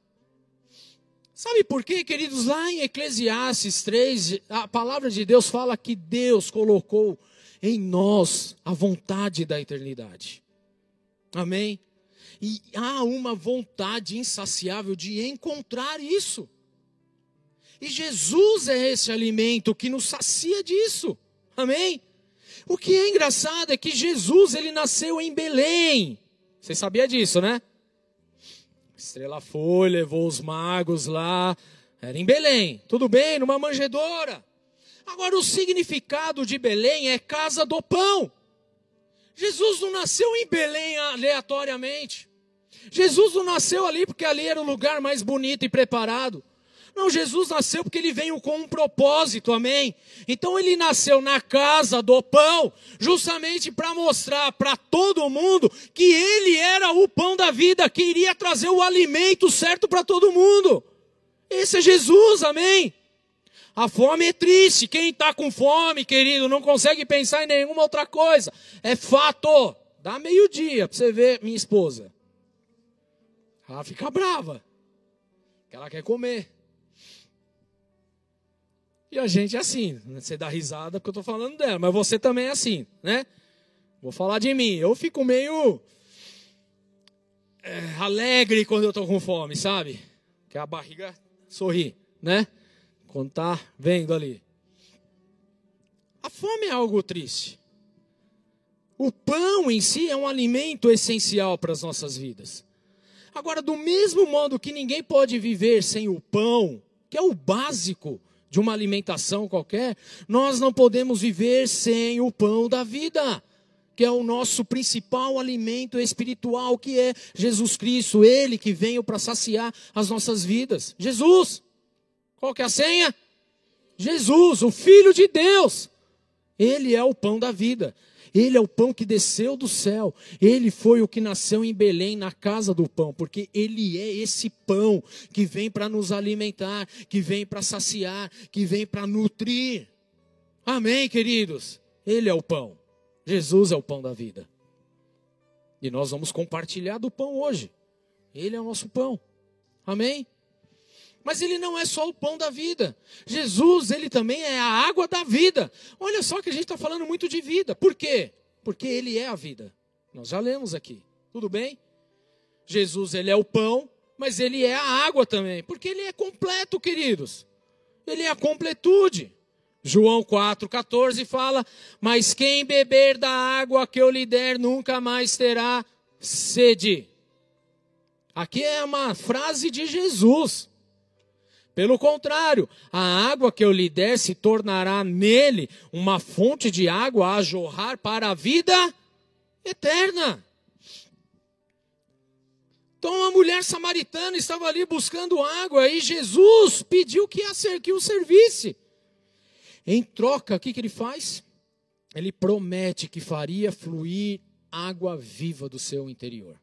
Sabe por quê, queridos? Lá em Eclesiastes 3, a palavra de Deus fala que Deus colocou em nós a vontade da eternidade. Amém? E há uma vontade insaciável de encontrar isso. E Jesus é esse alimento que nos sacia disso. Amém? O que é engraçado é que Jesus, ele nasceu em Belém. Você sabia disso, né? Estrela foi, levou os magos lá. Era em Belém. Tudo bem, numa manjedoura. Agora, o significado de Belém é casa do pão. Jesus não nasceu em Belém aleatoriamente. Jesus não nasceu ali porque ali era o lugar mais bonito e preparado. Não, Jesus nasceu porque ele veio com um propósito, amém? Então ele nasceu na casa do pão, justamente para mostrar para todo mundo que ele era o pão da vida, que iria trazer o alimento certo para todo mundo. Esse é Jesus, amém? A fome é triste. Quem está com fome, querido, não consegue pensar em nenhuma outra coisa. É fato. Dá meio-dia para você ver minha esposa. Ela fica brava. Que ela quer comer. E a gente é assim. Né? Você dá risada porque eu estou falando dela. Mas você também é assim, né? Vou falar de mim. Eu fico meio é, alegre quando eu estou com fome, sabe? Que a barriga sorri, né? Quando tá vendo ali. A fome é algo triste. O pão em si é um alimento essencial para as nossas vidas. Agora, do mesmo modo que ninguém pode viver sem o pão, que é o básico de uma alimentação qualquer, nós não podemos viver sem o pão da vida, que é o nosso principal alimento espiritual, que é Jesus Cristo, Ele que veio para saciar as nossas vidas. Jesus! Qual que é a senha? Jesus, o Filho de Deus. Ele é o pão da vida. Ele é o pão que desceu do céu. Ele foi o que nasceu em Belém, na casa do pão, porque ele é esse pão que vem para nos alimentar, que vem para saciar, que vem para nutrir. Amém, queridos? Ele é o pão. Jesus é o pão da vida. E nós vamos compartilhar do pão hoje. Ele é o nosso pão. Amém? Mas ele não é só o pão da vida. Jesus, ele também é a água da vida. Olha só que a gente está falando muito de vida. Por quê? Porque ele é a vida. Nós já lemos aqui. Tudo bem? Jesus, ele é o pão, mas ele é a água também. Porque ele é completo, queridos. Ele é a completude. João 4,14 fala: Mas quem beber da água que eu lhe der nunca mais terá sede. Aqui é uma frase de Jesus. Pelo contrário, a água que eu lhe der se tornará nele uma fonte de água a jorrar para a vida eterna. Então a mulher samaritana estava ali buscando água e Jesus pediu que, a, que o servisse. Em troca, o que, que ele faz? Ele promete que faria fluir água viva do seu interior.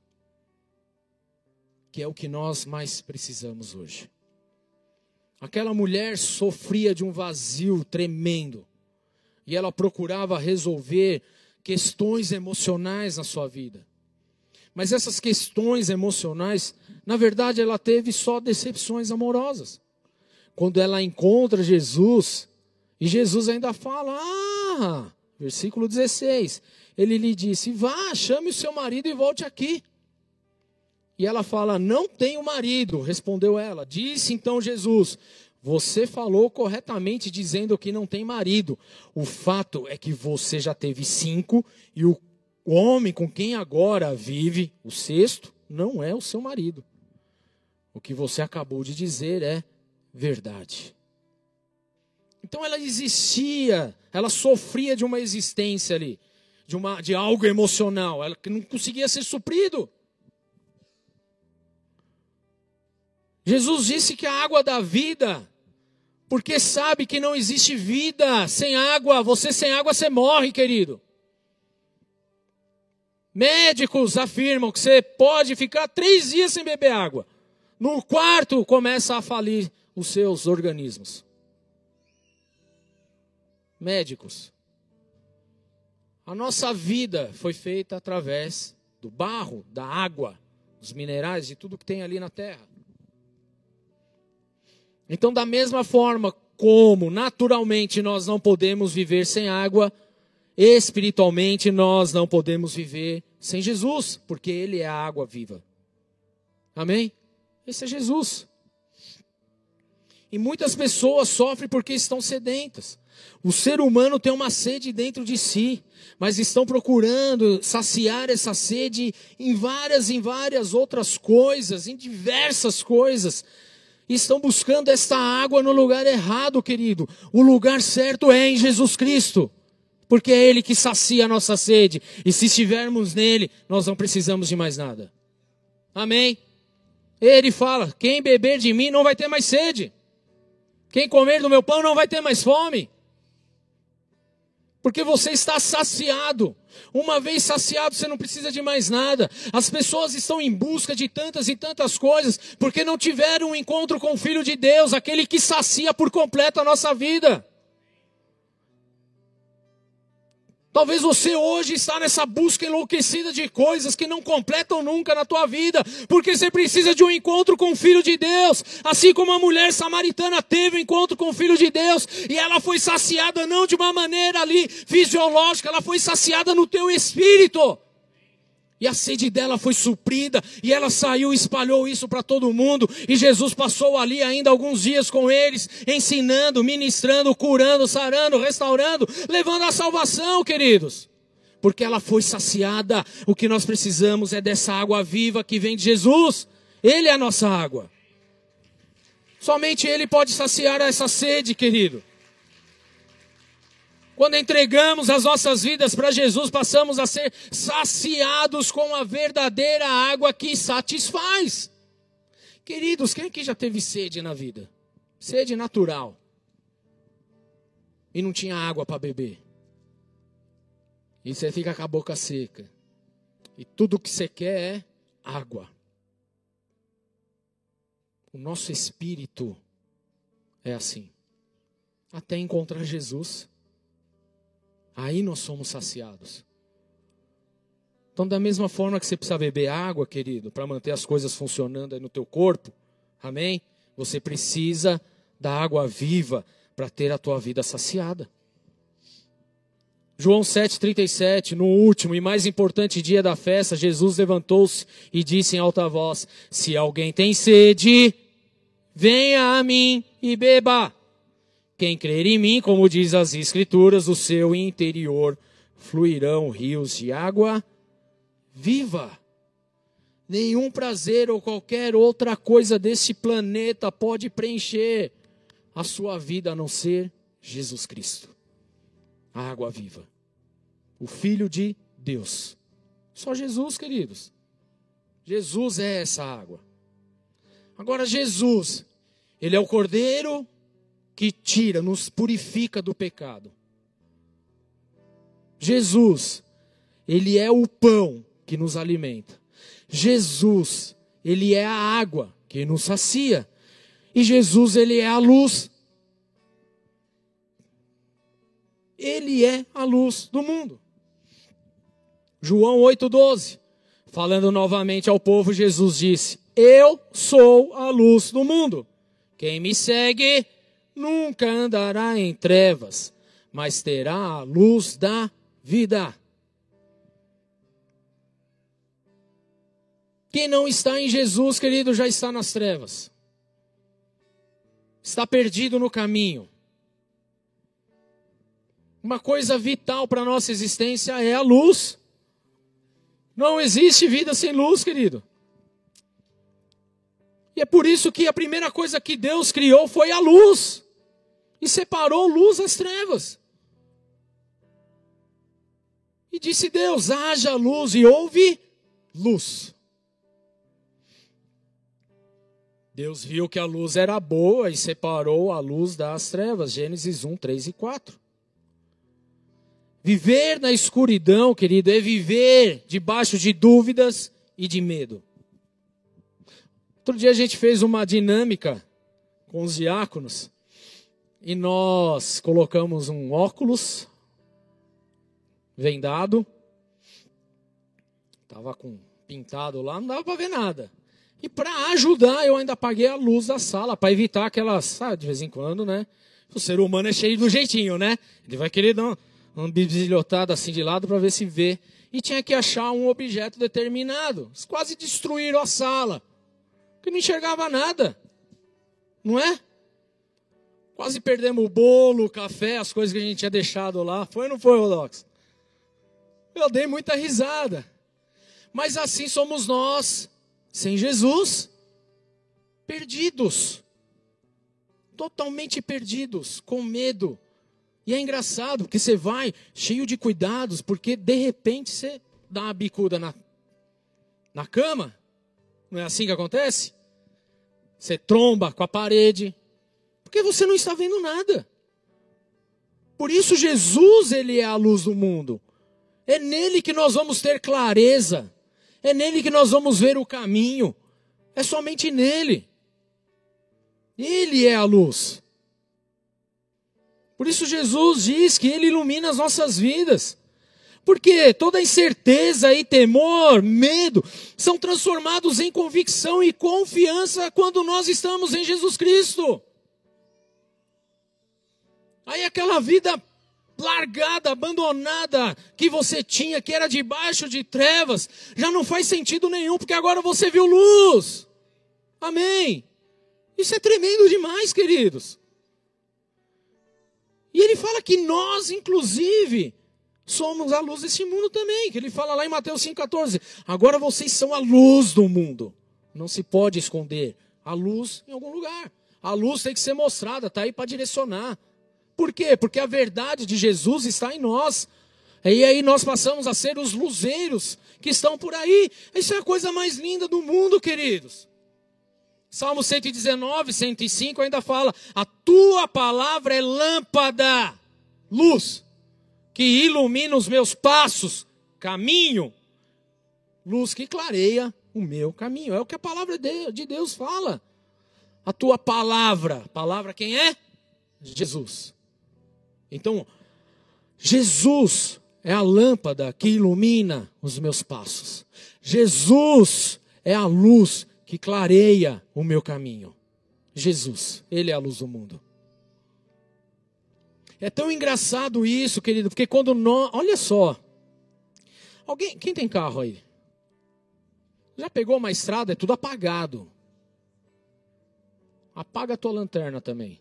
Que é o que nós mais precisamos hoje. Aquela mulher sofria de um vazio tremendo. E ela procurava resolver questões emocionais na sua vida. Mas essas questões emocionais, na verdade, ela teve só decepções amorosas. Quando ela encontra Jesus, e Jesus ainda fala: Ah, versículo 16. Ele lhe disse: Vá, chame o seu marido e volte aqui. E ela fala: Não tenho marido. Respondeu ela. Disse então Jesus: Você falou corretamente dizendo que não tem marido. O fato é que você já teve cinco e o homem com quem agora vive, o sexto, não é o seu marido. O que você acabou de dizer é verdade. Então ela existia, ela sofria de uma existência ali, de, uma, de algo emocional, ela não conseguia ser suprido. Jesus disse que a água da vida, porque sabe que não existe vida sem água, você sem água você morre, querido. Médicos afirmam que você pode ficar três dias sem beber água. No quarto começa a falir os seus organismos médicos. A nossa vida foi feita através do barro, da água, dos minerais, de tudo que tem ali na terra. Então, da mesma forma como naturalmente nós não podemos viver sem água, espiritualmente nós não podemos viver sem Jesus, porque Ele é a água viva. Amém? Esse é Jesus. E muitas pessoas sofrem porque estão sedentas. O ser humano tem uma sede dentro de si, mas estão procurando saciar essa sede em várias, em várias outras coisas, em diversas coisas. Estão buscando esta água no lugar errado, querido. O lugar certo é em Jesus Cristo, porque é Ele que sacia a nossa sede. E se estivermos nele, nós não precisamos de mais nada. Amém? Ele fala: quem beber de mim não vai ter mais sede. Quem comer do meu pão não vai ter mais fome. Porque você está saciado. Uma vez saciado, você não precisa de mais nada. As pessoas estão em busca de tantas e tantas coisas, porque não tiveram um encontro com o Filho de Deus, aquele que sacia por completo a nossa vida. Talvez você hoje está nessa busca enlouquecida de coisas que não completam nunca na tua vida, porque você precisa de um encontro com o Filho de Deus, assim como a mulher samaritana teve um encontro com o Filho de Deus, e ela foi saciada não de uma maneira ali fisiológica, ela foi saciada no teu espírito. E a sede dela foi suprida, e ela saiu e espalhou isso para todo mundo. E Jesus passou ali ainda alguns dias com eles, ensinando, ministrando, curando, sarando, restaurando, levando a salvação, queridos. Porque ela foi saciada. O que nós precisamos é dessa água viva que vem de Jesus. Ele é a nossa água. Somente Ele pode saciar essa sede, querido. Quando entregamos as nossas vidas para Jesus, passamos a ser saciados com a verdadeira água que satisfaz. Queridos, quem aqui já teve sede na vida? Sede natural. E não tinha água para beber. E você fica com a boca seca. E tudo que você quer é água. O nosso espírito é assim. Até encontrar Jesus. Aí nós somos saciados. Então, da mesma forma que você precisa beber água, querido, para manter as coisas funcionando aí no teu corpo, amém? Você precisa da água viva para ter a tua vida saciada. João 7,37, no último e mais importante dia da festa, Jesus levantou-se e disse em alta voz: Se alguém tem sede, venha a mim e beba. Quem crer em mim, como diz as Escrituras, do seu interior fluirão rios de água viva. Nenhum prazer ou qualquer outra coisa desse planeta pode preencher a sua vida a não ser Jesus Cristo a água viva. O Filho de Deus. Só Jesus, queridos. Jesus é essa água. Agora, Jesus, Ele é o Cordeiro que tira, nos purifica do pecado. Jesus, Ele é o pão que nos alimenta. Jesus, Ele é a água que nos sacia. E Jesus, Ele é a luz Ele é a luz do mundo. João 8,12. Falando novamente ao povo, Jesus disse: Eu sou a luz do mundo. Quem me segue nunca andará em trevas, mas terá a luz da vida. Quem não está em Jesus, querido, já está nas trevas. Está perdido no caminho. Uma coisa vital para a nossa existência é a luz. Não existe vida sem luz, querido. E é por isso que a primeira coisa que Deus criou foi a luz. E separou luz das trevas. E disse Deus: haja luz, e houve luz. Deus viu que a luz era boa e separou a luz das trevas. Gênesis 1, 3 e 4. Viver na escuridão, querido, é viver debaixo de dúvidas e de medo. Outro dia a gente fez uma dinâmica com os diáconos e nós colocamos um óculos vendado, tava com pintado lá, não dava para ver nada. E para ajudar, eu ainda apaguei a luz da sala para evitar aquelas, sabe, de vez em quando, né? O ser humano é cheio do jeitinho, né? Ele vai querer dar um bisilhotado assim de lado para ver se vê. E tinha que achar um objeto determinado. Eles quase destruíram a sala. Porque não enxergava nada. Não é? Quase perdemos o bolo, o café, as coisas que a gente tinha deixado lá. Foi ou não foi, Rodox? Eu dei muita risada. Mas assim somos nós, sem Jesus, perdidos. Totalmente perdidos, com medo e é engraçado, porque você vai cheio de cuidados, porque de repente você dá uma bicuda na, na cama. Não é assim que acontece? Você tromba com a parede, porque você não está vendo nada. Por isso Jesus, ele é a luz do mundo. É nele que nós vamos ter clareza. É nele que nós vamos ver o caminho. É somente nele. Ele é a luz. Por isso Jesus diz que ele ilumina as nossas vidas. Porque toda incerteza e temor, medo, são transformados em convicção e confiança quando nós estamos em Jesus Cristo. Aí aquela vida largada, abandonada que você tinha, que era debaixo de trevas, já não faz sentido nenhum, porque agora você viu luz. Amém. Isso é tremendo demais, queridos. E ele fala que nós, inclusive, somos a luz desse mundo também. Que ele fala lá em Mateus 5,14. Agora vocês são a luz do mundo. Não se pode esconder a luz em algum lugar. A luz tem que ser mostrada, está aí para direcionar. Por quê? Porque a verdade de Jesus está em nós. E aí nós passamos a ser os luzeiros que estão por aí. Isso é a coisa mais linda do mundo, queridos. Salmo 119, 105 ainda fala: A tua palavra é lâmpada, luz, que ilumina os meus passos, caminho, luz que clareia o meu caminho. É o que a palavra de Deus fala. A tua palavra, palavra quem é? Jesus. Então, Jesus é a lâmpada que ilumina os meus passos. Jesus é a luz que clareia o meu caminho. Jesus, Ele é a luz do mundo. É tão engraçado isso, querido, porque quando nós. Olha só. Alguém, quem tem carro aí? Já pegou uma estrada? É tudo apagado. Apaga a tua lanterna também.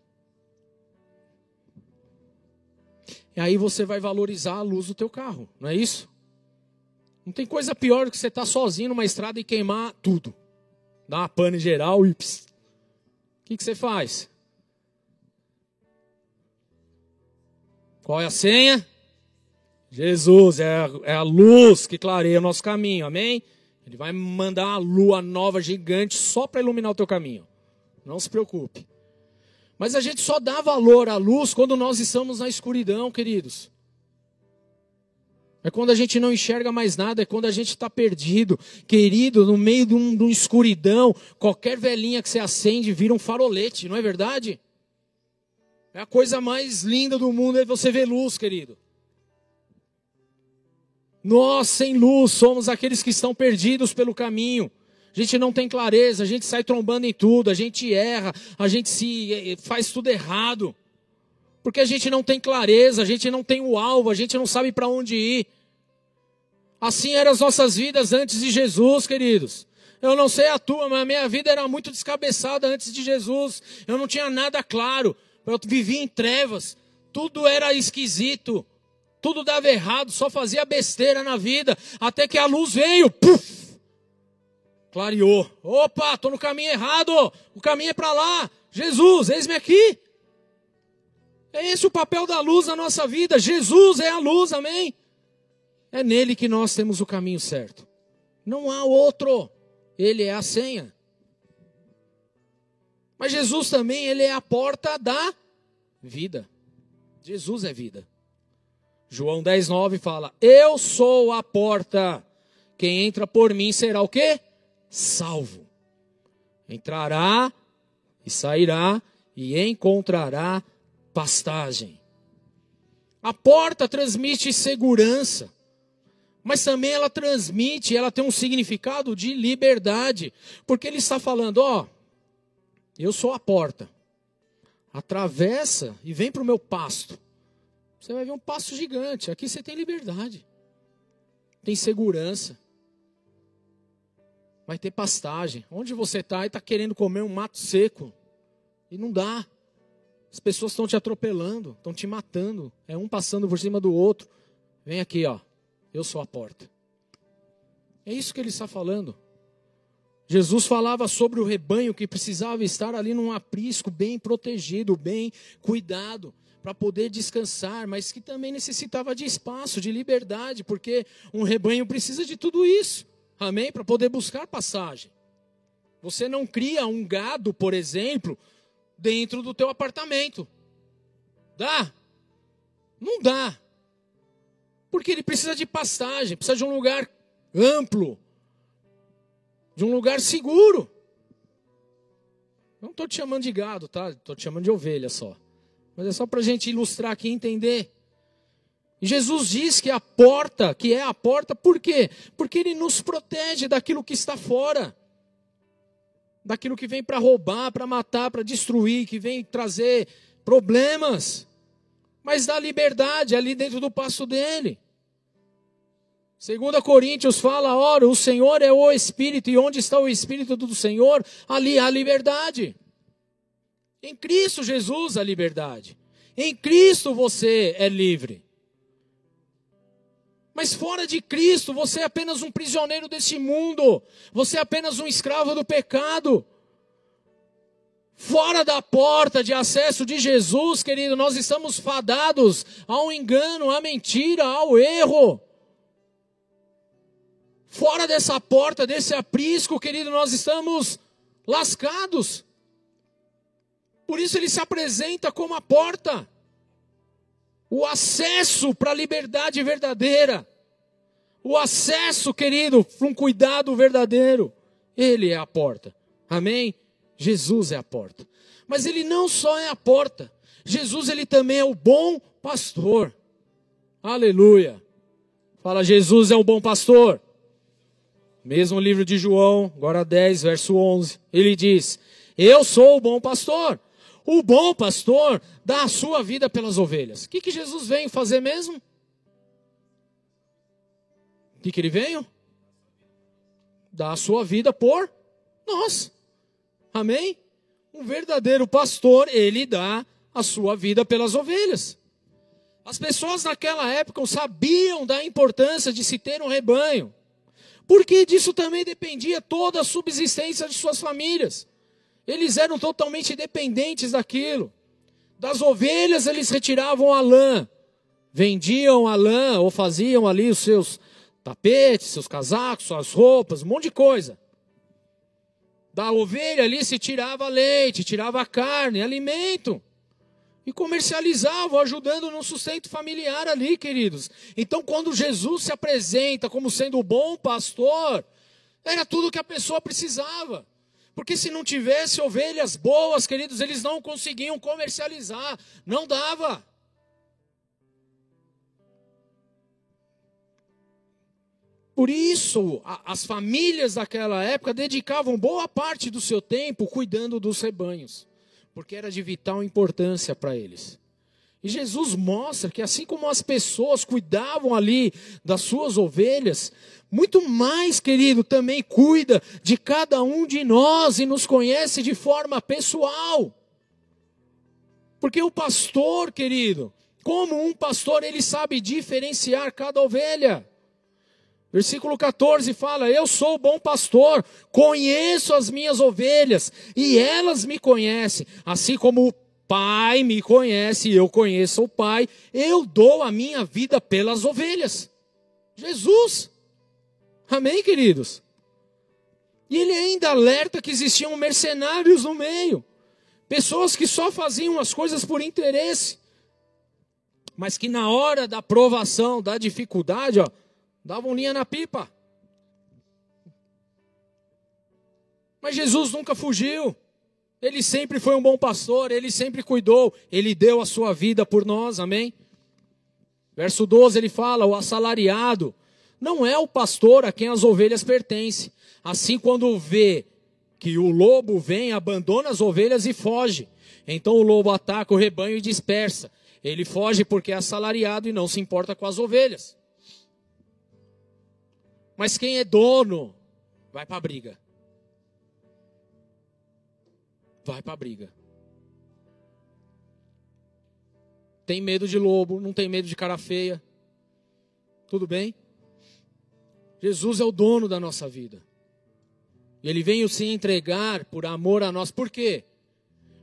E aí você vai valorizar a luz do teu carro, não é isso? Não tem coisa pior do que você estar tá sozinho numa estrada e queimar tudo. Dar uma pane geral e. O que, que você faz? Qual é a senha? Jesus é a, é a luz que clareia o nosso caminho, amém? Ele vai mandar uma lua nova gigante só para iluminar o teu caminho. Não se preocupe. Mas a gente só dá valor à luz quando nós estamos na escuridão, queridos. É quando a gente não enxerga mais nada, é quando a gente está perdido, querido, no meio de, um, de uma escuridão. Qualquer velhinha que você acende vira um farolete, não é verdade? É a coisa mais linda do mundo é você ver luz, querido. Nós, sem luz, somos aqueles que estão perdidos pelo caminho a gente não tem clareza, a gente sai trombando em tudo, a gente erra, a gente se eh, eh, faz tudo errado. Porque a gente não tem clareza, a gente não tem o alvo, a gente não sabe para onde ir. Assim eram as nossas vidas antes de Jesus, queridos. Eu não sei a tua, mas a minha vida era muito descabeçada antes de Jesus. Eu não tinha nada claro. Eu vivia em trevas. Tudo era esquisito. Tudo dava errado, só fazia besteira na vida. Até que a luz veio. Puf! Clareou. Opa, estou no caminho errado. O caminho é para lá. Jesus, eis-me aqui. É esse o papel da luz na nossa vida. Jesus é a luz, amém? É nele que nós temos o caminho certo. Não há outro. Ele é a senha. Mas Jesus também, ele é a porta da vida. Jesus é vida. João 10, 9 fala: Eu sou a porta. Quem entra por mim será o quê? Salvo. Entrará e sairá e encontrará pastagem. A porta transmite segurança, mas também ela transmite, ela tem um significado de liberdade, porque ele está falando, ó, eu sou a porta. Atravessa e vem para o meu pasto. Você vai ver um pasto gigante. Aqui você tem liberdade. Tem segurança vai ter pastagem. Onde você está e está querendo comer um mato seco e não dá. As pessoas estão te atropelando, estão te matando. É um passando por cima do outro. Vem aqui, ó. Eu sou a porta. É isso que ele está falando. Jesus falava sobre o rebanho que precisava estar ali num aprisco bem protegido, bem cuidado, para poder descansar, mas que também necessitava de espaço, de liberdade, porque um rebanho precisa de tudo isso. Amém? Para poder buscar passagem. Você não cria um gado, por exemplo, dentro do teu apartamento. Dá? Não dá. Porque ele precisa de passagem, precisa de um lugar amplo, de um lugar seguro. Não estou te chamando de gado, tá? Estou te chamando de ovelha só. Mas é só para a gente ilustrar aqui e entender. Jesus diz que a porta, que é a porta, por quê? Porque ele nos protege daquilo que está fora. Daquilo que vem para roubar, para matar, para destruir, que vem trazer problemas. Mas dá liberdade ali dentro do passo dele. 2 Coríntios fala: ora, o Senhor é o Espírito, e onde está o Espírito do Senhor, ali há liberdade. Em Cristo Jesus há liberdade. Em Cristo você é livre. Mas fora de Cristo, você é apenas um prisioneiro desse mundo. Você é apenas um escravo do pecado. Fora da porta de acesso de Jesus, querido, nós estamos fadados ao engano, à mentira, ao erro. Fora dessa porta, desse aprisco, querido, nós estamos lascados. Por isso ele se apresenta como a porta o acesso para a liberdade verdadeira, o acesso, querido, para um cuidado verdadeiro. Ele é a porta. Amém? Jesus é a porta. Mas ele não só é a porta. Jesus ele também é o bom pastor. Aleluia. Fala, Jesus é o bom pastor. Mesmo livro de João, agora 10, verso 11. Ele diz: Eu sou o bom pastor. O bom pastor dá a sua vida pelas ovelhas. O que, que Jesus veio fazer mesmo? O que, que ele veio? Dar a sua vida por nós. Amém? Um verdadeiro pastor, ele dá a sua vida pelas ovelhas. As pessoas naquela época sabiam da importância de se ter um rebanho, porque disso também dependia toda a subsistência de suas famílias. Eles eram totalmente dependentes daquilo. Das ovelhas eles retiravam a lã, vendiam a lã ou faziam ali os seus tapetes, seus casacos, suas roupas, um monte de coisa. Da ovelha ali se tirava leite, tirava carne, alimento. E comercializavam, ajudando no sustento familiar ali, queridos. Então, quando Jesus se apresenta como sendo o bom pastor, era tudo que a pessoa precisava. Porque se não tivesse ovelhas boas, queridos, eles não conseguiam comercializar, não dava. Por isso, a, as famílias daquela época dedicavam boa parte do seu tempo cuidando dos rebanhos, porque era de vital importância para eles. E Jesus mostra que assim como as pessoas cuidavam ali das suas ovelhas, muito mais, querido, também cuida de cada um de nós e nos conhece de forma pessoal. Porque o pastor, querido, como um pastor, ele sabe diferenciar cada ovelha. Versículo 14 fala: Eu sou o bom pastor, conheço as minhas ovelhas e elas me conhecem, assim como o Pai me conhece e eu conheço o Pai, eu dou a minha vida pelas ovelhas. Jesus. Amém, queridos? E ele ainda alerta que existiam mercenários no meio, pessoas que só faziam as coisas por interesse, mas que na hora da provação, da dificuldade, ó, davam linha na pipa. Mas Jesus nunca fugiu. Ele sempre foi um bom pastor, ele sempre cuidou, ele deu a sua vida por nós, amém? Verso 12 ele fala: o assalariado não é o pastor a quem as ovelhas pertencem. Assim, quando vê que o lobo vem, abandona as ovelhas e foge. Então o lobo ataca o rebanho e dispersa. Ele foge porque é assalariado e não se importa com as ovelhas. Mas quem é dono vai para a briga. Vai para a briga. Tem medo de lobo, não tem medo de cara feia. Tudo bem? Jesus é o dono da nossa vida. Ele veio se entregar por amor a nós. Por quê?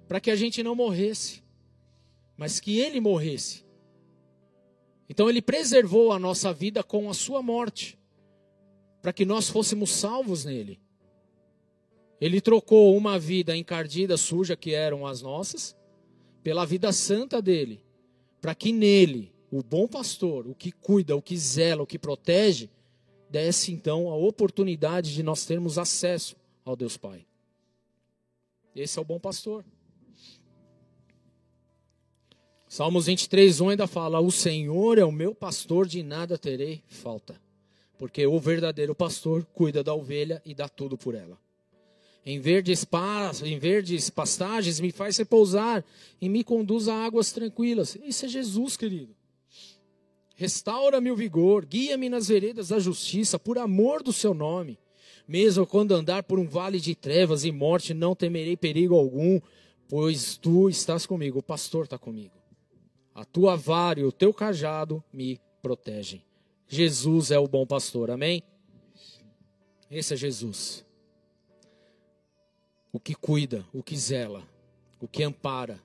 Para que a gente não morresse, mas que ele morresse. Então ele preservou a nossa vida com a sua morte, para que nós fôssemos salvos nele. Ele trocou uma vida encardida, suja, que eram as nossas, pela vida santa dele, para que nele, o bom pastor, o que cuida, o que zela, o que protege, desse então a oportunidade de nós termos acesso ao Deus Pai. Esse é o bom pastor. Salmos 23, 1 ainda fala: O Senhor é o meu pastor, de nada terei falta. Porque o verdadeiro pastor cuida da ovelha e dá tudo por ela. Em verdes, em verdes pastagens me faz repousar e me conduz a águas tranquilas. Isso é Jesus, querido. Restaura-me o vigor, guia-me nas veredas da justiça, por amor do seu nome. Mesmo quando andar por um vale de trevas e morte, não temerei perigo algum, pois tu estás comigo, o pastor está comigo. A tua vara e o teu cajado me protegem. Jesus é o bom pastor, amém? Esse é Jesus. O que cuida, o que zela, o que ampara,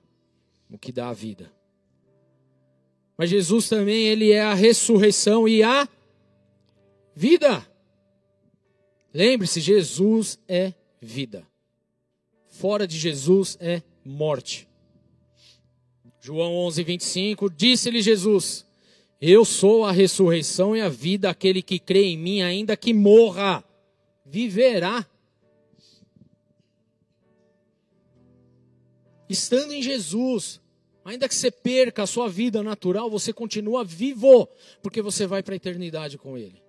o que dá a vida. Mas Jesus também, ele é a ressurreição e a vida. Lembre-se, Jesus é vida. Fora de Jesus é morte. João 11, 25, disse-lhe Jesus: Eu sou a ressurreição e a vida, aquele que crê em mim, ainda que morra, viverá. Estando em Jesus, Ainda que você perca a sua vida natural, você continua vivo, porque você vai para a eternidade com Ele.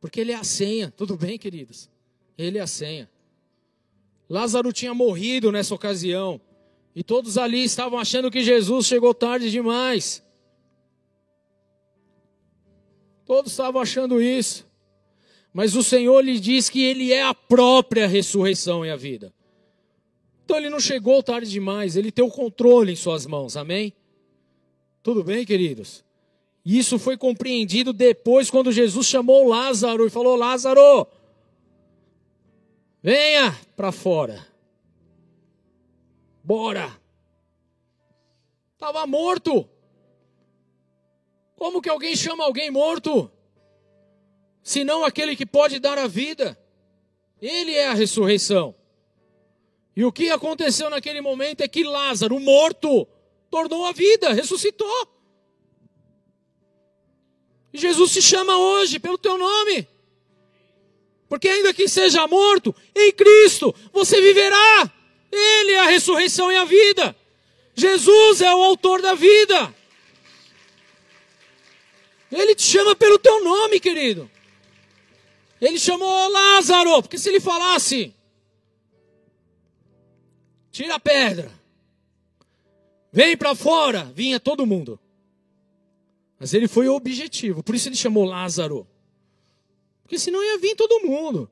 Porque Ele é a senha, tudo bem, queridos? Ele é a senha. Lázaro tinha morrido nessa ocasião, e todos ali estavam achando que Jesus chegou tarde demais. Todos estavam achando isso. Mas o Senhor lhe diz que Ele é a própria ressurreição e a vida. Então Ele não chegou tarde demais, Ele tem o controle em Suas mãos, amém? Tudo bem, queridos? Isso foi compreendido depois, quando Jesus chamou Lázaro e falou: Lázaro, venha para fora. Bora. Estava morto. Como que alguém chama alguém morto? Senão aquele que pode dar a vida. Ele é a ressurreição. E o que aconteceu naquele momento é que Lázaro, morto, tornou a vida, ressuscitou. E Jesus te chama hoje pelo teu nome. Porque ainda que seja morto, em Cristo você viverá. Ele é a ressurreição e a vida. Jesus é o autor da vida. Ele te chama pelo teu nome, querido. Ele chamou Lázaro, porque se ele falasse, tira a pedra, vem para fora, vinha todo mundo. Mas ele foi objetivo, por isso ele chamou Lázaro. Porque senão ia vir todo mundo.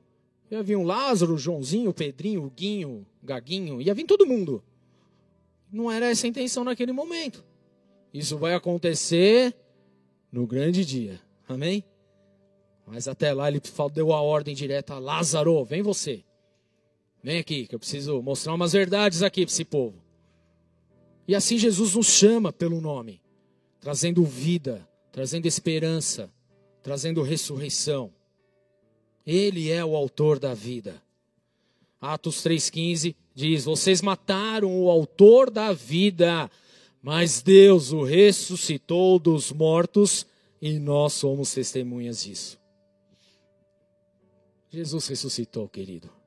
Ia vir o Lázaro, o Joãozinho, o Pedrinho, o Guinho, o Gaguinho, ia vir todo mundo. Não era essa a intenção naquele momento. Isso vai acontecer no grande dia. Amém? Mas até lá ele deu a ordem direta: Lázaro, vem você. Vem aqui, que eu preciso mostrar umas verdades aqui para esse povo. E assim Jesus nos chama pelo nome, trazendo vida, trazendo esperança, trazendo ressurreição. Ele é o autor da vida. Atos 3,15 diz: Vocês mataram o autor da vida mas Deus o ressuscitou dos mortos e nós somos testemunhas disso. Jesus ressuscitou, querido.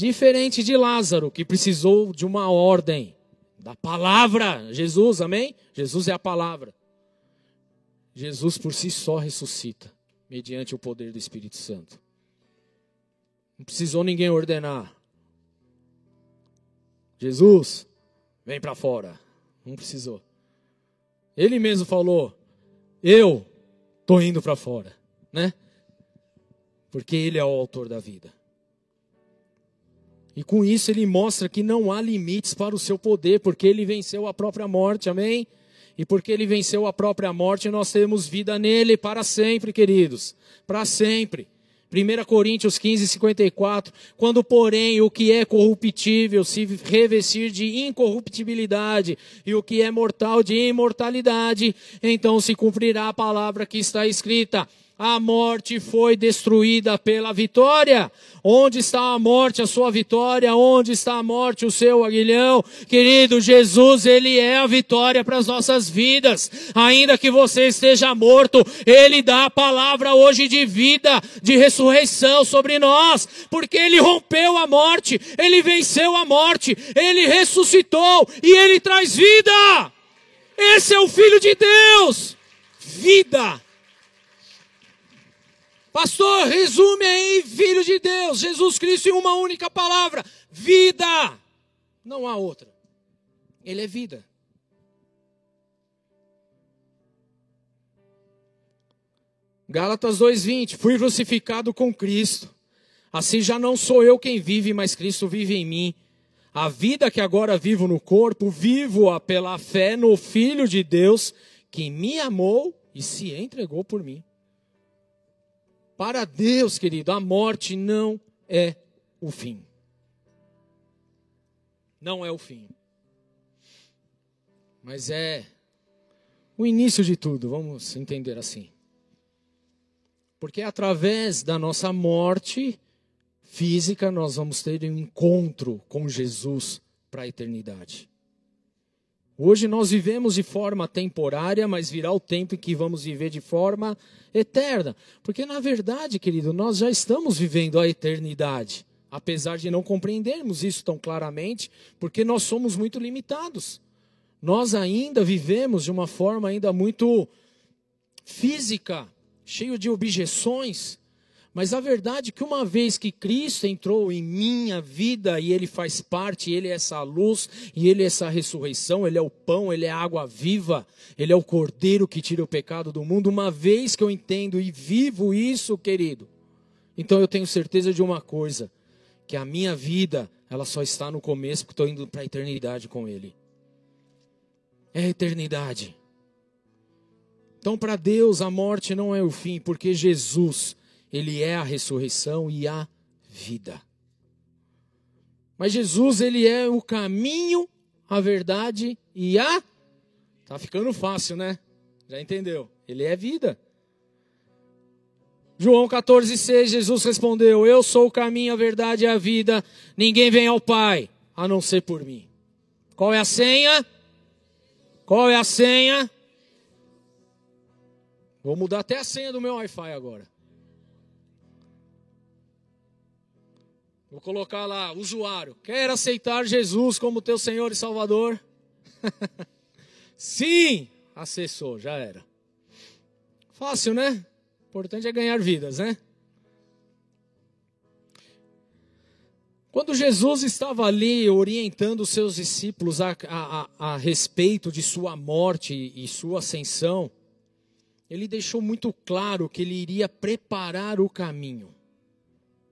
Diferente de Lázaro, que precisou de uma ordem, da palavra. Jesus, amém? Jesus é a palavra. Jesus por si só ressuscita, mediante o poder do Espírito Santo. Não precisou ninguém ordenar. Jesus, vem para fora. Não precisou. Ele mesmo falou: Eu estou indo para fora, né? Porque ele é o autor da vida. E com isso ele mostra que não há limites para o seu poder, porque ele venceu a própria morte, amém? E porque ele venceu a própria morte, nós temos vida nele para sempre, queridos. Para sempre. 1 Coríntios 15, 54. Quando, porém, o que é corruptível se revestir de incorruptibilidade e o que é mortal de imortalidade, então se cumprirá a palavra que está escrita a morte foi destruída pela vitória. Onde está a morte, a sua vitória? Onde está a morte, o seu aguilhão? Querido Jesus, Ele é a vitória para as nossas vidas. Ainda que você esteja morto, Ele dá a palavra hoje de vida, de ressurreição sobre nós, porque Ele rompeu a morte, Ele venceu a morte, Ele ressuscitou e Ele traz vida. Esse é o Filho de Deus. Vida Pastor, resume aí, filho de Deus, Jesus Cristo em uma única palavra: vida. Não há outra. Ele é vida. Gálatas 2:20 Fui crucificado com Cristo. Assim já não sou eu quem vive, mas Cristo vive em mim. A vida que agora vivo no corpo, vivo-a pela fé no Filho de Deus, que me amou e se entregou por mim. Para Deus, querido, a morte não é o fim. Não é o fim. Mas é o início de tudo, vamos entender assim. Porque através da nossa morte física nós vamos ter um encontro com Jesus para a eternidade. Hoje nós vivemos de forma temporária, mas virá o tempo em que vamos viver de forma eterna. Porque, na verdade, querido, nós já estamos vivendo a eternidade. Apesar de não compreendermos isso tão claramente, porque nós somos muito limitados. Nós ainda vivemos de uma forma ainda muito física, cheio de objeções. Mas a verdade é que uma vez que Cristo entrou em minha vida e ele faz parte, ele é essa luz e ele é essa ressurreição, ele é o pão, ele é a água viva, ele é o cordeiro que tira o pecado do mundo. Uma vez que eu entendo e vivo isso, querido, então eu tenho certeza de uma coisa, que a minha vida, ela só está no começo porque estou indo para a eternidade com ele. É a eternidade. Então, para Deus, a morte não é o fim, porque Jesus, Ele é a ressurreição e a vida. Mas Jesus, Ele é o caminho, a verdade e a. Tá ficando fácil, né? Já entendeu? Ele é vida. João 14, 6, Jesus respondeu: Eu sou o caminho, a verdade e a vida. Ninguém vem ao Pai a não ser por mim. Qual é a senha? Qual é a senha? Vou mudar até a senha do meu Wi-Fi agora. Vou colocar lá, usuário. Quer aceitar Jesus como teu Senhor e Salvador? Sim! Acessou, já era. Fácil, né? importante é ganhar vidas, né? Quando Jesus estava ali orientando os seus discípulos a, a, a, a respeito de sua morte e sua ascensão, ele deixou muito claro que ele iria preparar o caminho.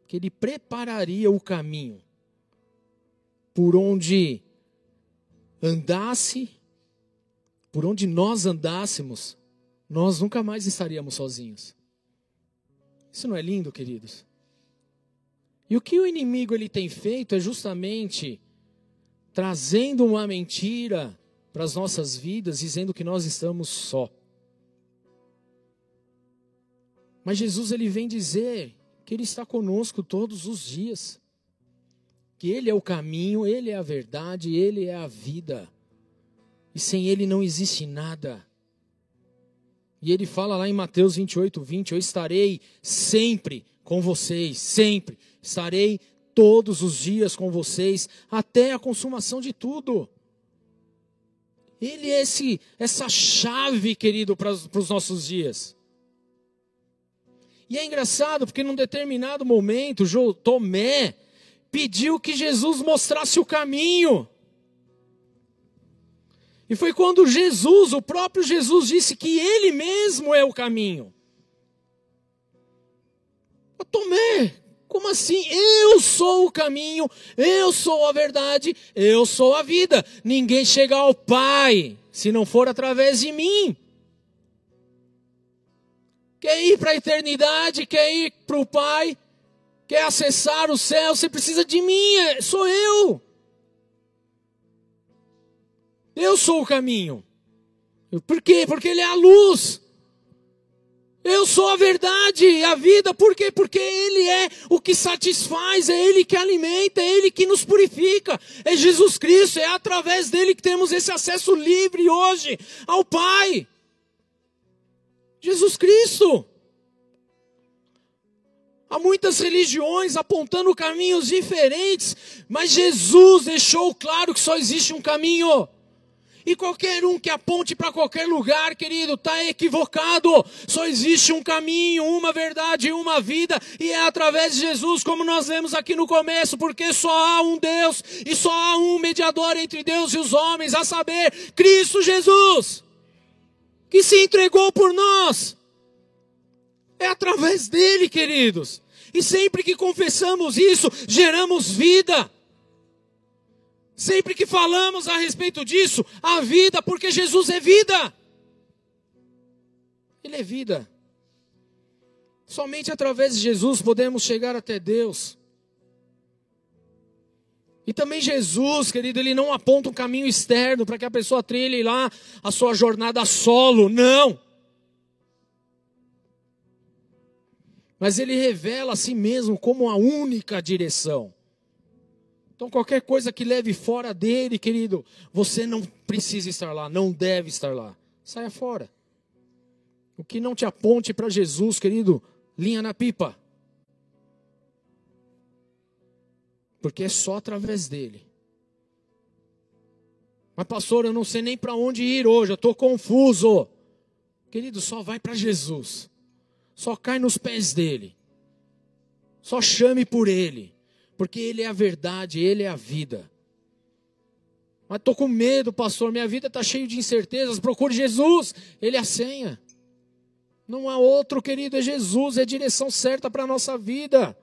Que ele prepararia o caminho por onde andasse, por onde nós andássemos, nós nunca mais estaríamos sozinhos. Isso não é lindo, queridos? E o que o inimigo ele tem feito é justamente trazendo uma mentira para as nossas vidas, dizendo que nós estamos só. Mas Jesus ele vem dizer que ele está conosco todos os dias. Que ele é o caminho, ele é a verdade, ele é a vida. E sem ele não existe nada. E ele fala lá em Mateus 28, 20: Eu estarei sempre com vocês, sempre. Estarei todos os dias com vocês, até a consumação de tudo. Ele é esse, essa chave, querido, para os nossos dias. E é engraçado porque num determinado momento, Tomé pediu que Jesus mostrasse o caminho. E foi quando Jesus, o próprio Jesus, disse que ele mesmo é o caminho. Tomé, como assim? Eu sou o caminho, eu sou a verdade, eu sou a vida. Ninguém chega ao Pai se não for através de mim. Quer ir para a eternidade, quer ir para o Pai, quer acessar o céu, você precisa de mim, é, sou eu. Eu sou o caminho. Por quê? Porque Ele é a luz. Eu sou a verdade e a vida, por quê? Porque Ele é o que satisfaz, é Ele que alimenta, é Ele que nos purifica, é Jesus Cristo, é através dele que temos esse acesso livre hoje ao Pai. Jesus Cristo. Há muitas religiões apontando caminhos diferentes, mas Jesus deixou claro que só existe um caminho. E qualquer um que aponte para qualquer lugar, querido, está equivocado. Só existe um caminho, uma verdade uma vida, e é através de Jesus, como nós lemos aqui no começo, porque só há um Deus e só há um mediador entre Deus e os homens, a saber, Cristo Jesus, que se entregou por nós. É através dele, queridos. E sempre que confessamos isso, geramos vida. Sempre que falamos a respeito disso, a vida, porque Jesus é vida. Ele é vida. Somente através de Jesus podemos chegar até Deus. E também Jesus, querido, ele não aponta um caminho externo para que a pessoa trilhe lá a sua jornada solo, não. Mas ele revela a si mesmo como a única direção. Então, qualquer coisa que leve fora dele, querido, você não precisa estar lá, não deve estar lá. Saia fora. O que não te aponte para Jesus, querido, linha na pipa. Porque é só através dele. Mas, pastor, eu não sei nem para onde ir hoje, eu estou confuso. Querido, só vai para Jesus. Só cai nos pés dele. Só chame por ele. Porque ele é a verdade, ele é a vida. Mas estou com medo, pastor. Minha vida está cheia de incertezas. Procure Jesus, ele é a senha. Não há outro, querido, é Jesus, é a direção certa para a nossa vida.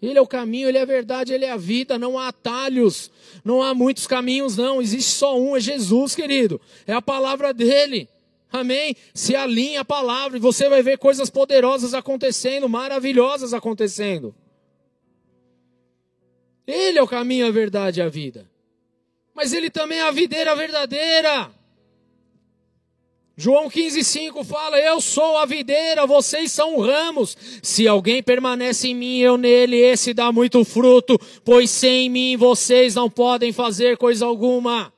Ele é o caminho, ele é a verdade, ele é a vida, não há atalhos, não há muitos caminhos, não, existe só um, é Jesus, querido, é a palavra dele. Amém? Se alinha a palavra e você vai ver coisas poderosas acontecendo, maravilhosas acontecendo. Ele é o caminho, a verdade e a vida. Mas ele também é a videira verdadeira. João 15,5 fala: Eu sou a videira, vocês são ramos. Se alguém permanece em mim, eu nele, esse dá muito fruto, pois sem mim vocês não podem fazer coisa alguma.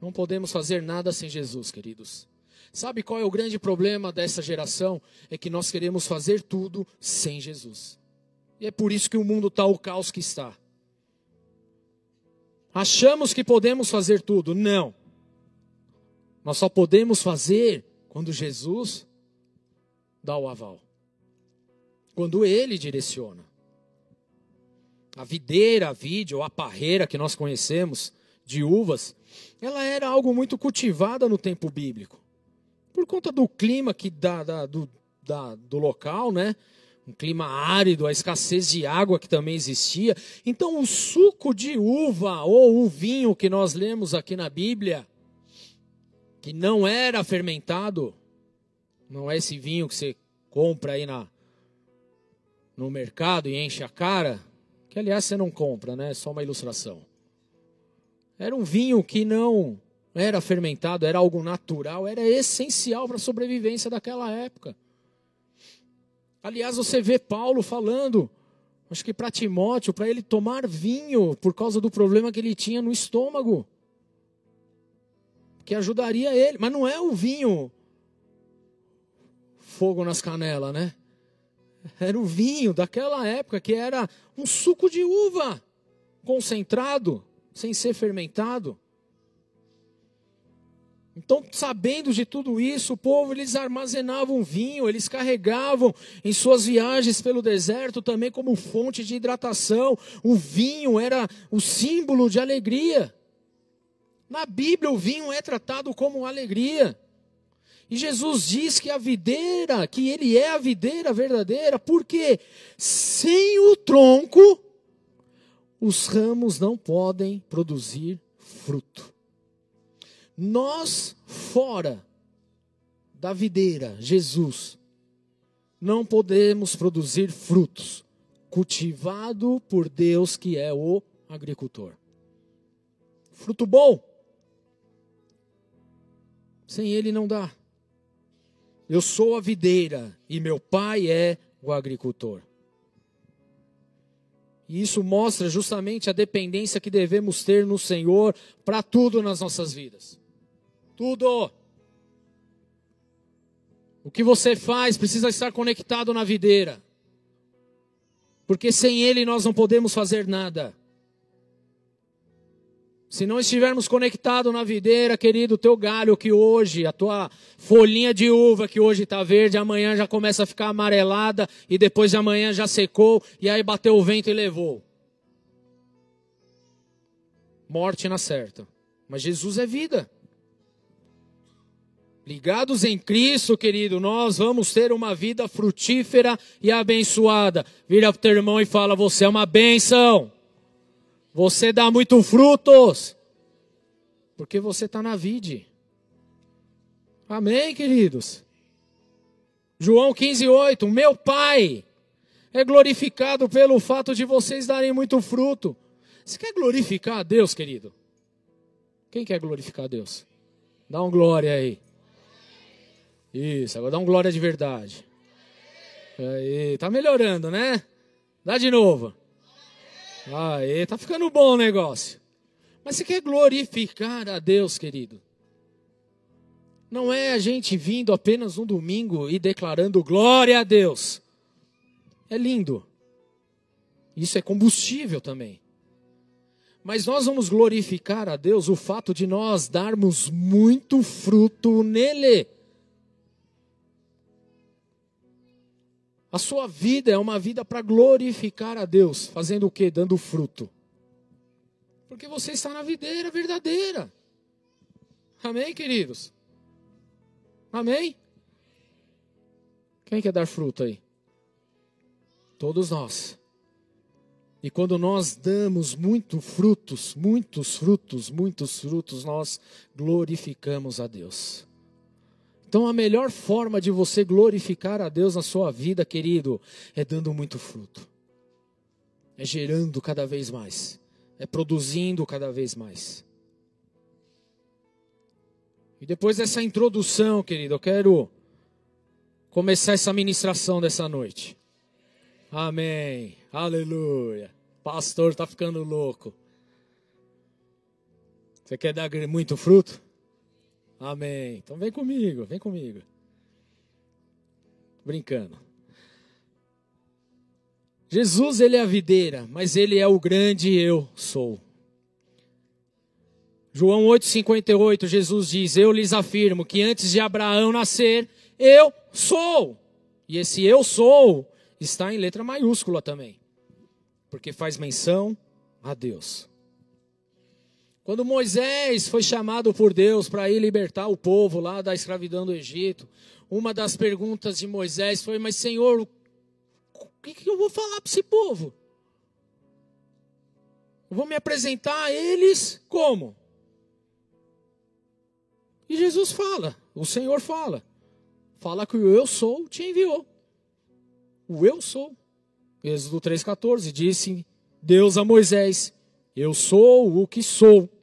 Não podemos fazer nada sem Jesus, queridos. Sabe qual é o grande problema dessa geração? É que nós queremos fazer tudo sem Jesus. E é por isso que o mundo está o caos que está. Achamos que podemos fazer tudo. Não. Nós só podemos fazer quando Jesus dá o aval. Quando ele direciona. A videira, a vide ou a parreira que nós conhecemos de uvas, ela era algo muito cultivada no tempo bíblico. Por conta do clima que dá, da, do, da, do local, né? um clima árido, a escassez de água que também existia. Então, o suco de uva ou o vinho que nós lemos aqui na Bíblia, que não era fermentado, não é esse vinho que você compra aí na, no mercado e enche a cara, que aliás você não compra, né? É só uma ilustração. Era um vinho que não era fermentado, era algo natural, era essencial para a sobrevivência daquela época. Aliás, você vê Paulo falando, acho que para Timóteo, para ele tomar vinho por causa do problema que ele tinha no estômago que ajudaria ele. Mas não é o vinho fogo nas canelas, né? Era o vinho daquela época que era um suco de uva concentrado, sem ser fermentado. Então, sabendo de tudo isso, o povo eles armazenavam vinho, eles carregavam em suas viagens pelo deserto também como fonte de hidratação. O vinho era o símbolo de alegria. Na Bíblia, o vinho é tratado como alegria. E Jesus diz que a videira, que ele é a videira verdadeira, porque sem o tronco, os ramos não podem produzir fruto. Nós, fora da videira, Jesus, não podemos produzir frutos, cultivado por Deus que é o agricultor. Fruto bom sem ele não dá. Eu sou a videira e meu pai é o agricultor. E isso mostra justamente a dependência que devemos ter no Senhor para tudo nas nossas vidas. Tudo. O que você faz precisa estar conectado na videira. Porque sem Ele nós não podemos fazer nada. Se não estivermos conectados na videira, querido, teu galho que hoje, a tua folhinha de uva que hoje está verde, amanhã já começa a ficar amarelada e depois de amanhã já secou e aí bateu o vento e levou. Morte na certa. Mas Jesus é vida. Ligados em Cristo, querido, nós vamos ter uma vida frutífera e abençoada. Vira para o teu irmão e fala: Você é uma bênção. Você dá muito frutos. Porque você está na vide. Amém, queridos? João 15, 8. Meu Pai é glorificado pelo fato de vocês darem muito fruto. Você quer glorificar a Deus, querido? Quem quer glorificar a Deus? Dá um glória aí. Isso, agora dá um glória de verdade. Aí, tá melhorando, né? Dá de novo. Aê, tá ficando bom o negócio. Mas você quer glorificar a Deus, querido? Não é a gente vindo apenas um domingo e declarando glória a Deus. É lindo. Isso é combustível também. Mas nós vamos glorificar a Deus o fato de nós darmos muito fruto nele. A sua vida é uma vida para glorificar a Deus, fazendo o quê? Dando fruto. Porque você está na videira verdadeira. Amém, queridos? Amém? Quem quer dar fruto aí? Todos nós. E quando nós damos muito frutos, muitos frutos, muitos frutos, nós glorificamos a Deus. Então a melhor forma de você glorificar a Deus na sua vida, querido, é dando muito fruto. É gerando cada vez mais. É produzindo cada vez mais. E depois dessa introdução, querido, eu quero começar essa ministração dessa noite. Amém. Aleluia. Pastor está ficando louco. Você quer dar muito fruto? Amém. Então vem comigo, vem comigo. Brincando. Jesus, ele é a videira, mas ele é o grande eu sou. João 8,58, Jesus diz: Eu lhes afirmo que antes de Abraão nascer, eu sou. E esse eu sou está em letra maiúscula também, porque faz menção a Deus. Quando Moisés foi chamado por Deus para ir libertar o povo lá da escravidão do Egito, uma das perguntas de Moisés foi: Mas Senhor, o que, eu vou falar para esse povo? Eu vou me apresentar a eles como? E Jesus fala, o Senhor fala: Fala que o eu sou te enviou. O eu sou. Êxodo 3,14 disse Deus a Moisés: Eu sou o que sou.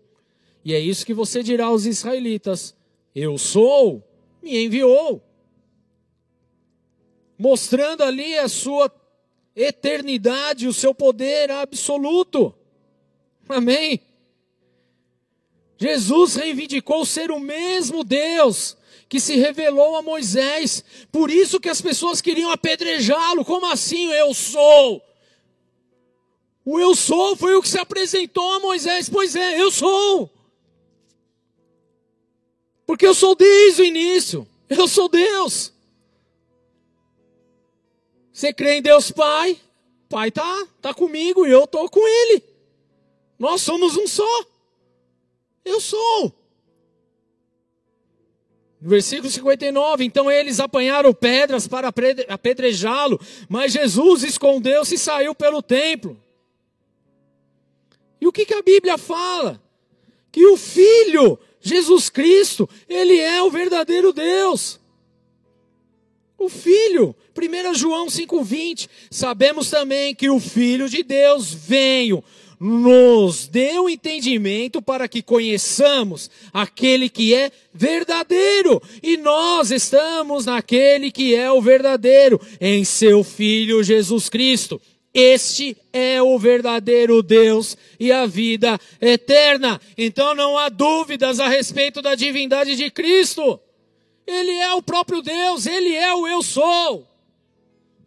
E é isso que você dirá aos israelitas: Eu sou, me enviou. Mostrando ali a sua eternidade, o seu poder absoluto. Amém? Jesus reivindicou ser o mesmo Deus que se revelou a Moisés. Por isso que as pessoas queriam apedrejá-lo. Como assim eu sou? O eu sou foi o que se apresentou a Moisés. Pois é, eu sou. Porque eu sou desde o início. Eu sou Deus. Você crê em Deus Pai? Pai tá, tá comigo e eu tô com Ele. Nós somos um só. Eu sou. Versículo 59, então eles apanharam pedras para apedrejá-lo, mas Jesus escondeu-se e saiu pelo templo. E o que, que a Bíblia fala? Que o Filho Jesus Cristo, ele é o verdadeiro Deus. O Filho, 1 João 5,20. Sabemos também que o Filho de Deus veio, nos deu entendimento para que conheçamos aquele que é verdadeiro. E nós estamos naquele que é o verdadeiro, em seu Filho Jesus Cristo. Este é o verdadeiro Deus e a vida eterna. Então não há dúvidas a respeito da divindade de Cristo. Ele é o próprio Deus, ele é o eu sou.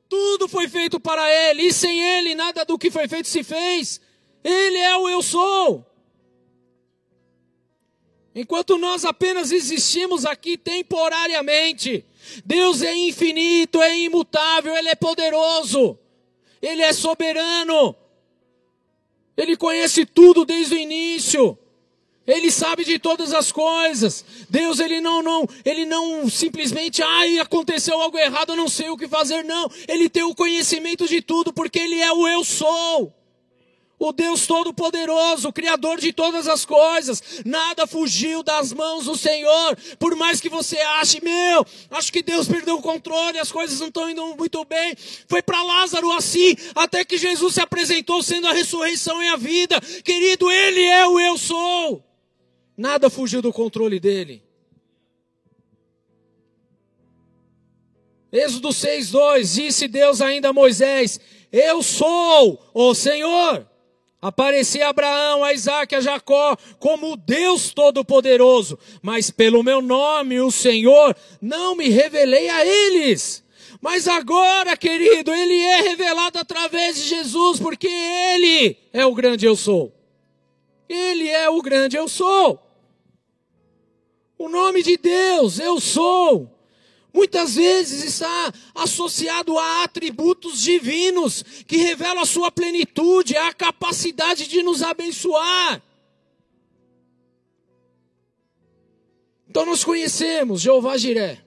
Tudo foi feito para ele, e sem ele nada do que foi feito se fez. Ele é o eu sou. Enquanto nós apenas existimos aqui temporariamente, Deus é infinito, é imutável, ele é poderoso. Ele é soberano. Ele conhece tudo desde o início. Ele sabe de todas as coisas. Deus, ele não, não, ele não simplesmente, ai, aconteceu algo errado, eu não sei o que fazer, não. Ele tem o conhecimento de tudo, porque ele é o eu sou o Deus Todo-Poderoso, Criador de todas as coisas, nada fugiu das mãos do Senhor, por mais que você ache, meu, acho que Deus perdeu o controle, as coisas não estão indo muito bem, foi para Lázaro assim, até que Jesus se apresentou sendo a ressurreição e a vida, querido, Ele é o Eu Sou, nada fugiu do controle dEle. Êxodo 6,2, disse Deus ainda a Moisés, eu sou o Senhor. Aparecia Abraão, a Isaac, a Jacó, como Deus Todo-Poderoso, mas pelo meu nome, o Senhor, não me revelei a eles. Mas agora, querido, ele é revelado através de Jesus, porque ele é o grande eu sou. Ele é o grande eu sou. O nome de Deus, eu sou, muitas vezes está associado a atributos divinos que revelam a sua plenitude, a capacidade de nos abençoar. Então nós conhecemos Jeová Jiré.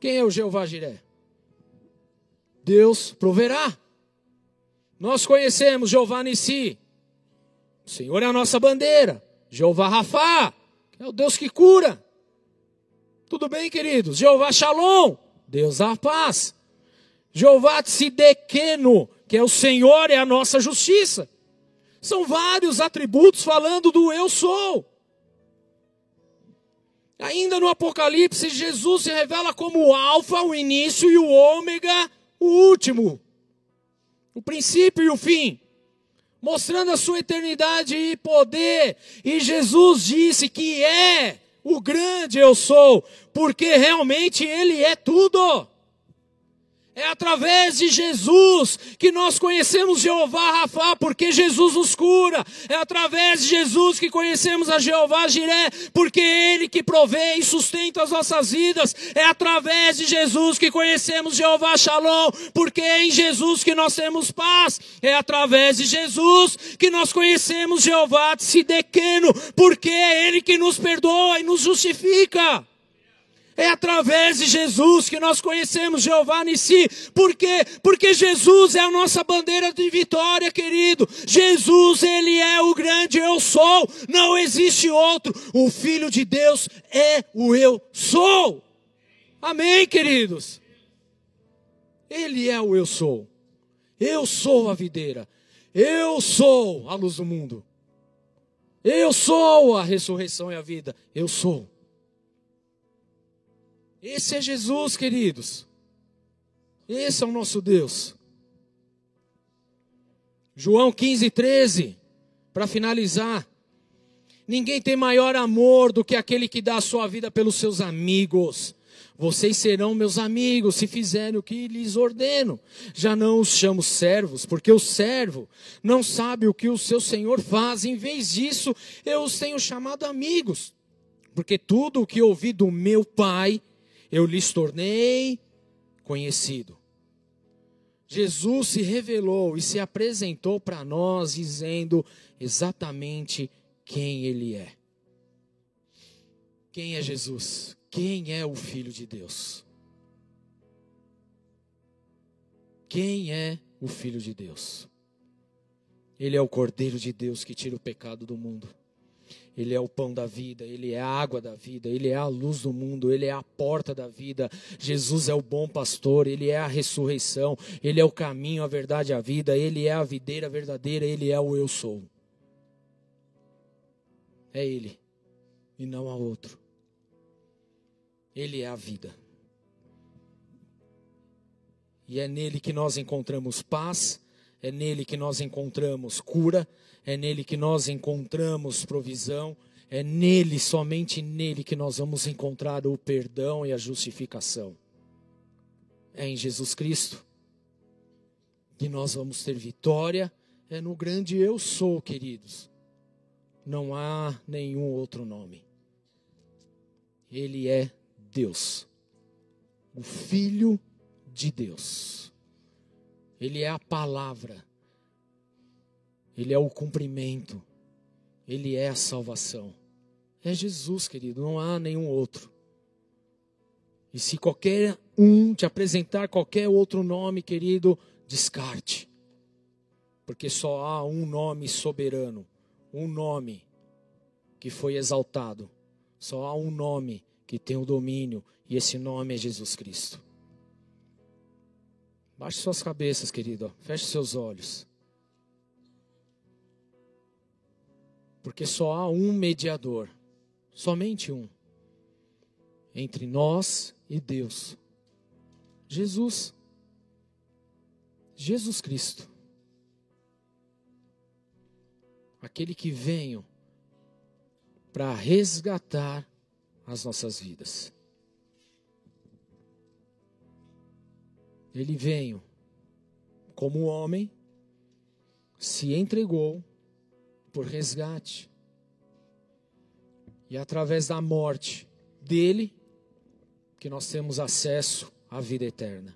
Quem é o Jeová Jiré? Deus proverá. Nós conhecemos Jeová Nissi. O Senhor é a nossa bandeira. Jeová Rafá, é o Deus que cura. Tudo bem, queridos? Jeová Shalom, Deus da paz. Jeová Tsidequeno, que é o Senhor, é a nossa justiça. São vários atributos falando do eu sou. Ainda no Apocalipse, Jesus se revela como o Alfa, o início, e o Ômega, o último, o princípio e o fim, mostrando a sua eternidade e poder. E Jesus disse que é o grande eu sou, porque realmente Ele é tudo. É através de Jesus que nós conhecemos Jeová Rafa, porque Jesus nos cura. É através de Jesus que conhecemos a Jeová Jiré, porque é Ele que provê e sustenta as nossas vidas. É através de Jesus que conhecemos Jeová Shalom, porque é em Jesus que nós temos paz. É através de Jesus que nós conhecemos Jeová Sidequeno, porque é Ele que nos perdoa e nos justifica. É através de Jesus que nós conhecemos Jeová Nissi. Por quê? Porque Jesus é a nossa bandeira de vitória, querido. Jesus, Ele é o grande eu sou. Não existe outro. O Filho de Deus é o eu sou. Amém, queridos? Ele é o eu sou. Eu sou a videira. Eu sou a luz do mundo. Eu sou a ressurreição e a vida. Eu sou. Esse é Jesus, queridos. Esse é o nosso Deus. João 15, 13, para finalizar. Ninguém tem maior amor do que aquele que dá a sua vida pelos seus amigos. Vocês serão meus amigos se fizerem o que lhes ordeno. Já não os chamo servos, porque o servo não sabe o que o seu senhor faz. Em vez disso, eu os tenho chamado amigos, porque tudo o que ouvi do meu Pai eu lhes tornei conhecido. Jesus se revelou e se apresentou para nós dizendo exatamente quem ele é. Quem é Jesus? Quem é o Filho de Deus? Quem é o Filho de Deus? Ele é o Cordeiro de Deus que tira o pecado do mundo. Ele é o pão da vida, Ele é a água da vida, Ele é a luz do mundo, Ele é a porta da vida. Jesus é o bom pastor, Ele é a ressurreição, Ele é o caminho, a verdade, a vida, Ele é a videira verdadeira, Ele é o eu sou. É Ele e não há outro. Ele é a vida. E é nele que nós encontramos paz, é nele que nós encontramos cura, é nele que nós encontramos provisão, é nele, somente nele, que nós vamos encontrar o perdão e a justificação. É em Jesus Cristo que nós vamos ter vitória, é no grande eu sou, queridos. Não há nenhum outro nome. Ele é Deus, o Filho de Deus. Ele é a palavra ele é o cumprimento. Ele é a salvação. É Jesus, querido, não há nenhum outro. E se qualquer um te apresentar qualquer outro nome, querido, descarte. Porque só há um nome soberano, um nome que foi exaltado. Só há um nome que tem o domínio, e esse nome é Jesus Cristo. Baixe suas cabeças, querido. Feche seus olhos. Porque só há um mediador, somente um, entre nós e Deus. Jesus. Jesus Cristo. Aquele que veio para resgatar as nossas vidas. Ele veio como homem, se entregou por resgate. E é através da morte dele que nós temos acesso à vida eterna.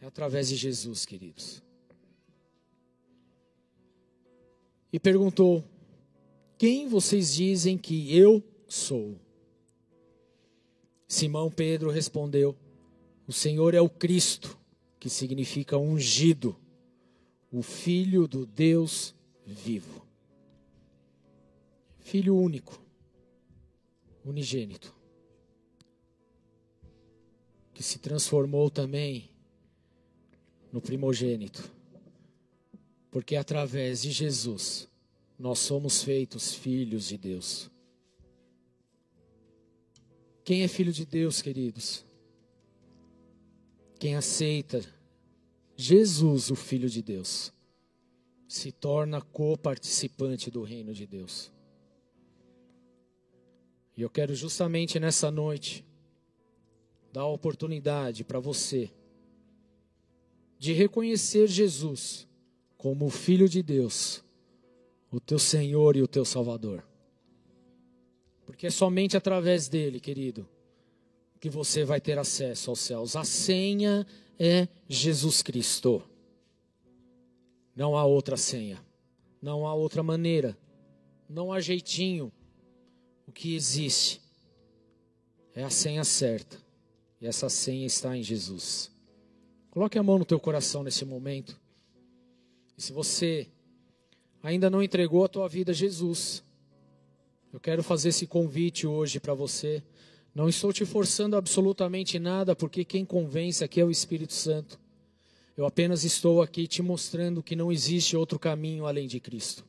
É através de Jesus, queridos. E perguntou: Quem vocês dizem que eu sou? Simão Pedro respondeu: O Senhor é o Cristo, que significa ungido, o Filho do Deus vivo. Filho único, unigênito, que se transformou também no primogênito, porque através de Jesus nós somos feitos filhos de Deus. Quem é filho de Deus, queridos? Quem aceita Jesus, o Filho de Deus, se torna co-participante do reino de Deus. E eu quero justamente nessa noite dar a oportunidade para você de reconhecer Jesus como o Filho de Deus, o teu Senhor e o teu Salvador. Porque é somente através dele, querido, que você vai ter acesso aos céus. A senha é Jesus Cristo. Não há outra senha. Não há outra maneira. Não há jeitinho. O que existe é a senha certa. E essa senha está em Jesus. Coloque a mão no teu coração nesse momento. E se você ainda não entregou a tua vida a Jesus, eu quero fazer esse convite hoje para você. Não estou te forçando absolutamente nada, porque quem convence aqui é o Espírito Santo. Eu apenas estou aqui te mostrando que não existe outro caminho além de Cristo.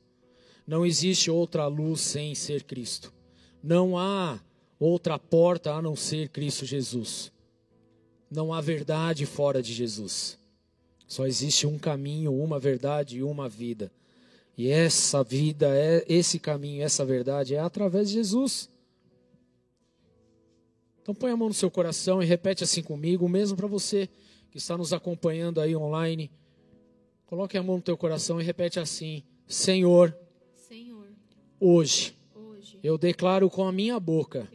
Não existe outra luz sem ser Cristo. Não há outra porta a não ser Cristo Jesus. Não há verdade fora de Jesus. Só existe um caminho, uma verdade e uma vida. E essa vida, é esse caminho, essa verdade é através de Jesus. Então põe a mão no seu coração e repete assim comigo, mesmo para você que está nos acompanhando aí online. Coloque a mão no teu coração e repete assim: Senhor, Senhor, hoje, hoje eu declaro com a minha boca,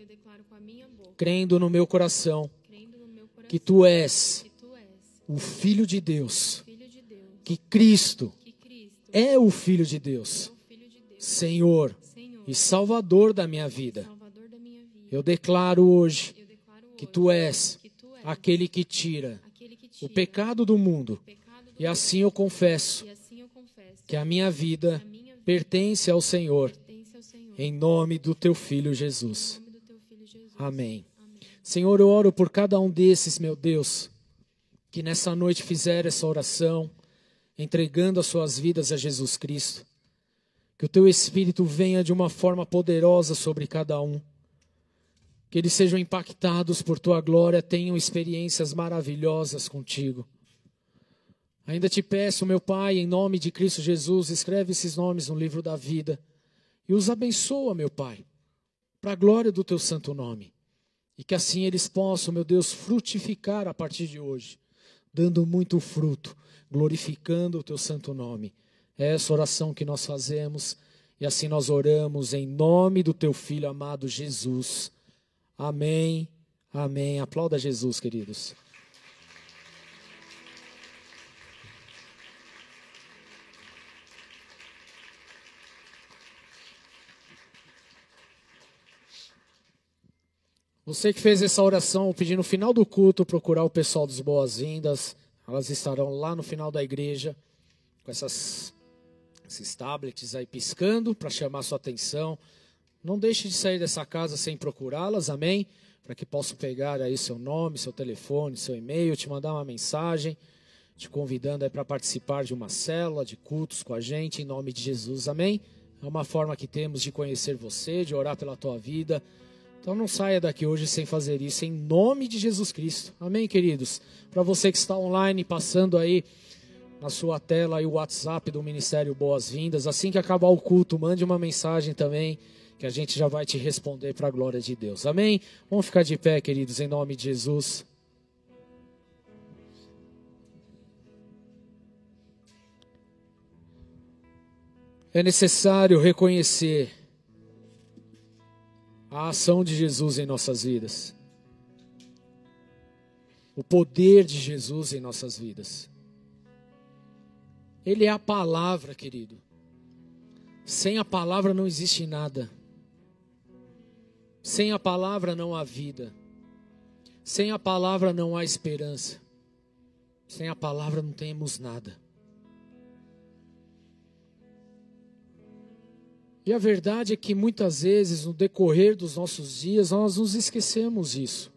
a minha boca, crendo no meu coração, no meu coração, que tu és que tu és o Filho de Deus, Filho de Deus, que Cristo que Cristo é o Filho de é Deus, o Filho de Deus, Senhor Senhor, e Salvador da minha vida. Salvador da minha vida. Eu declaro hoje Eu declaro que hoje tu és que tu és aquele que tira o pecado do mundo. E assim eu confesso E assim eu confesso que a minha vida pertence ao Senhor, em nome do teu filho Jesus. Amém. Senhor, eu oro por cada um desses, meu Deus, que nessa noite fizeram essa oração, entregando as suas vidas a Jesus Cristo. Que o teu Espírito venha de uma forma poderosa sobre cada um. Que eles sejam impactados por tua glória, tenham experiências maravilhosas contigo. Ainda te peço, meu Pai, em nome de Cristo Jesus, escreve esses nomes no livro da vida e os abençoa, meu Pai, para a glória do teu santo nome. E que assim eles possam, meu Deus, frutificar a partir de hoje, dando muito fruto, glorificando o teu santo nome. É essa oração que nós fazemos e assim nós oramos em nome do teu filho amado Jesus. Amém. Amém. Aplauda Jesus, queridos. Você que fez essa oração, pedindo no final do culto procurar o pessoal dos Boas-Vindas. Elas estarão lá no final da igreja com essas, esses tablets aí piscando para chamar sua atenção. Não deixe de sair dessa casa sem procurá-las, amém? Para que possam pegar aí seu nome, seu telefone, seu e-mail, te mandar uma mensagem, te convidando aí para participar de uma célula, de cultos com a gente, em nome de Jesus, amém? É uma forma que temos de conhecer você, de orar pela tua vida. Então não saia daqui hoje sem fazer isso, em nome de Jesus Cristo. Amém, queridos? Para você que está online, passando aí na sua tela aí o WhatsApp do Ministério Boas-Vindas. Assim que acabar o culto, mande uma mensagem também, que a gente já vai te responder para a glória de Deus. Amém? Vamos ficar de pé, queridos, em nome de Jesus. é necessário reconhecer a ação de Jesus em nossas vidas, o poder de Jesus em nossas vidas. Ele é a palavra, querido. Sem a palavra não existe nada. Sem a palavra não há vida. Sem a palavra não há esperança. Sem a palavra não temos nada. E a verdade é que muitas vezes, no decorrer dos nossos dias, nós nos esquecemos disso.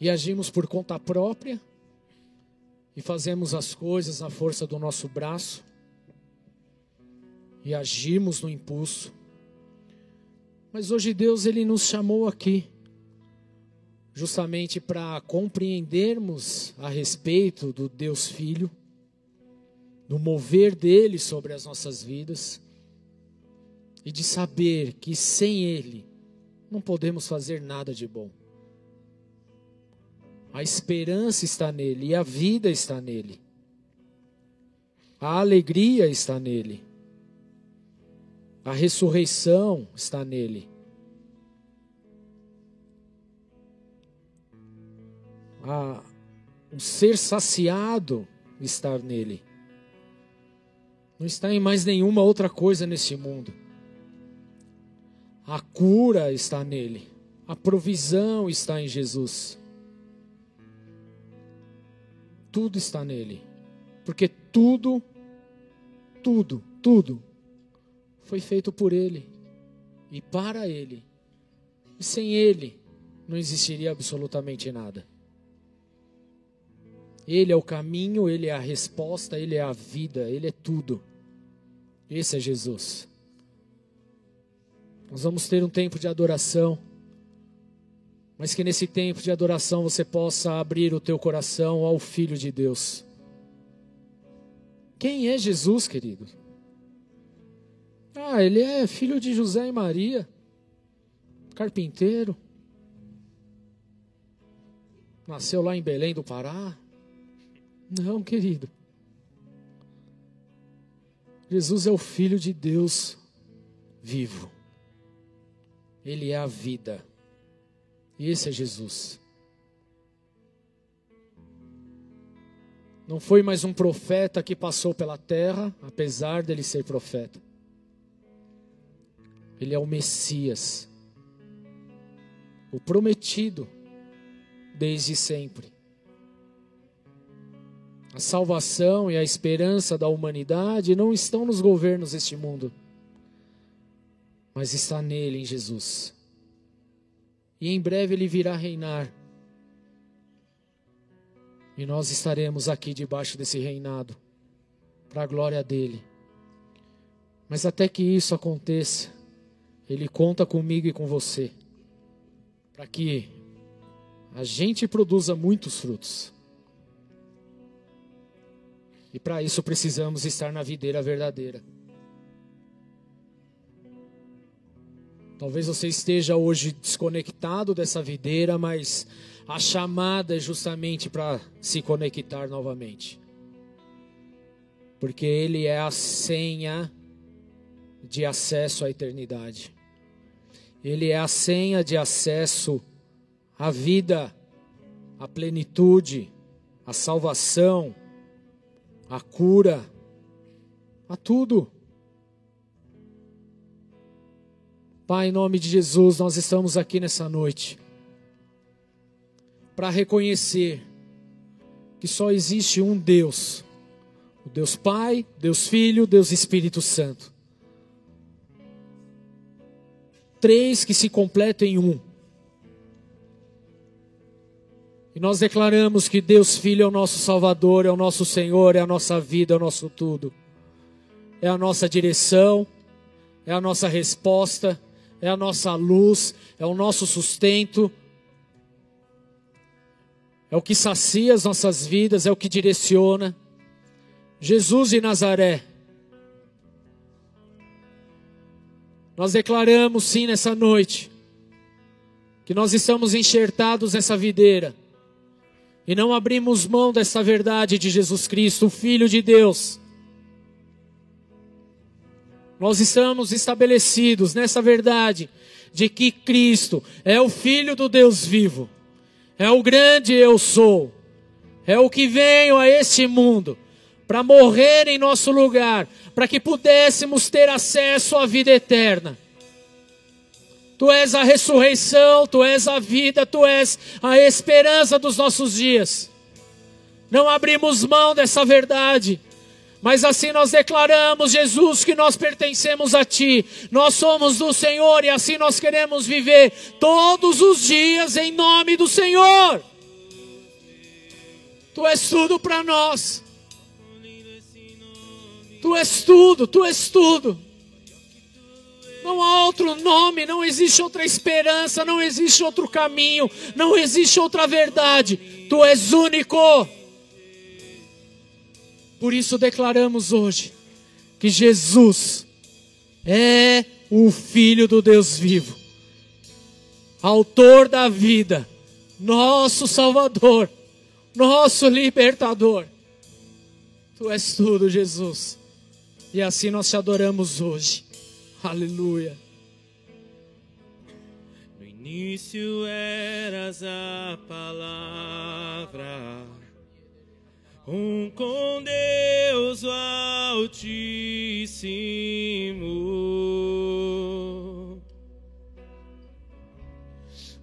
E agimos por conta própria, e fazemos as coisas na força do nosso braço, e agimos no impulso. Mas hoje Deus ele nos chamou aqui justamente para compreendermos a respeito do Deus Filho, do mover dele sobre as nossas vidas e de saber que sem ele não podemos fazer nada de bom. A esperança está nele e a vida está nele. A alegria está nele. A ressurreição está nele. A, o ser saciado está nele. Não está em mais nenhuma outra coisa neste mundo. A cura está nele. A provisão está em Jesus. Tudo está nele. Porque tudo, tudo, tudo foi feito por Ele e para Ele. E sem Ele não existiria absolutamente nada. Ele é o caminho, Ele é a resposta, Ele é a vida, Ele é tudo. Esse é Jesus. Nós vamos ter um tempo de adoração, mas que nesse tempo de adoração você possa abrir o teu coração ao Filho de Deus. Quem é Jesus, querido? Ah, ele é filho de José e Maria, carpinteiro. Nasceu lá em Belém do Pará. Não, querido. Jesus é o Filho de Deus vivo. Ele é a vida. E esse é Jesus. Não foi mais um profeta que passou pela terra, apesar dele ser profeta. Ele é o Messias, o prometido desde sempre. A salvação e a esperança da humanidade não estão nos governos deste mundo, mas está nele, em Jesus. E em breve ele virá reinar. E nós estaremos aqui debaixo desse reinado, para a glória dele. Mas até que isso aconteça, ele conta comigo e com você, para que a gente produza muitos frutos. E para isso precisamos estar na videira verdadeira. Talvez você esteja hoje desconectado dessa videira, mas a chamada é justamente para se conectar novamente. Porque Ele é a senha de acesso à eternidade. Ele é a senha de acesso à vida, à plenitude, à salvação, à cura, a tudo. Pai, em nome de Jesus, nós estamos aqui nessa noite para reconhecer que só existe um Deus, o Deus Pai, Deus Filho, Deus Espírito Santo. Três que se completam em um. E nós declaramos que Deus Filho é o nosso Salvador, é o nosso Senhor, é a nossa vida, é o nosso tudo. É a nossa direção, é a nossa resposta, é a nossa luz, é o nosso sustento, é o que sacia as nossas vidas, é o que direciona. Jesus de Nazaré Nós declaramos sim nessa noite que nós estamos enxertados nessa videira e não abrimos mão dessa verdade de Jesus Cristo, o Filho de Deus. nós estamos estabelecidos nessa verdade de que Cristo é o Filho do Deus vivo, é o grande eu sou, é o que veio a este mundo para morrer em nosso lugar, para que pudéssemos ter acesso à vida eterna. Tu és a ressurreição, tu és a vida, tu és a esperança dos nossos dias. Não abrimos mão dessa verdade. Mas assim nós declaramos, Jesus, que nós pertencemos a Ti, nós somos do Senhor e assim nós queremos viver todos os dias em nome do Senhor. Tu és tudo para nós. Tu és tudo, Tu és tudo. Não há outro nome, não existe outra esperança, não existe outro caminho, não existe outra verdade. Tu és único. Por isso declaramos hoje que Jesus é o Filho do Deus vivo, Autor da vida, nosso Salvador, nosso Libertador. Tu és tudo, Jesus. E assim nós te adoramos hoje. Aleluia. No início eras a palavra, um com Deus Altíssimo.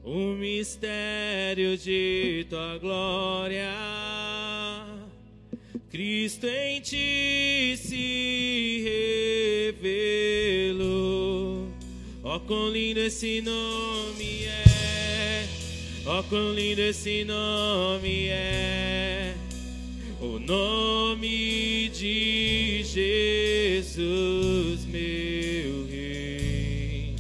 O mistério de tua glória, Cristo em ti se revelou. Ó, quão lindo esse nome é! Ó, quão lindo esse nome é! O nome de Jesus, meu Rei.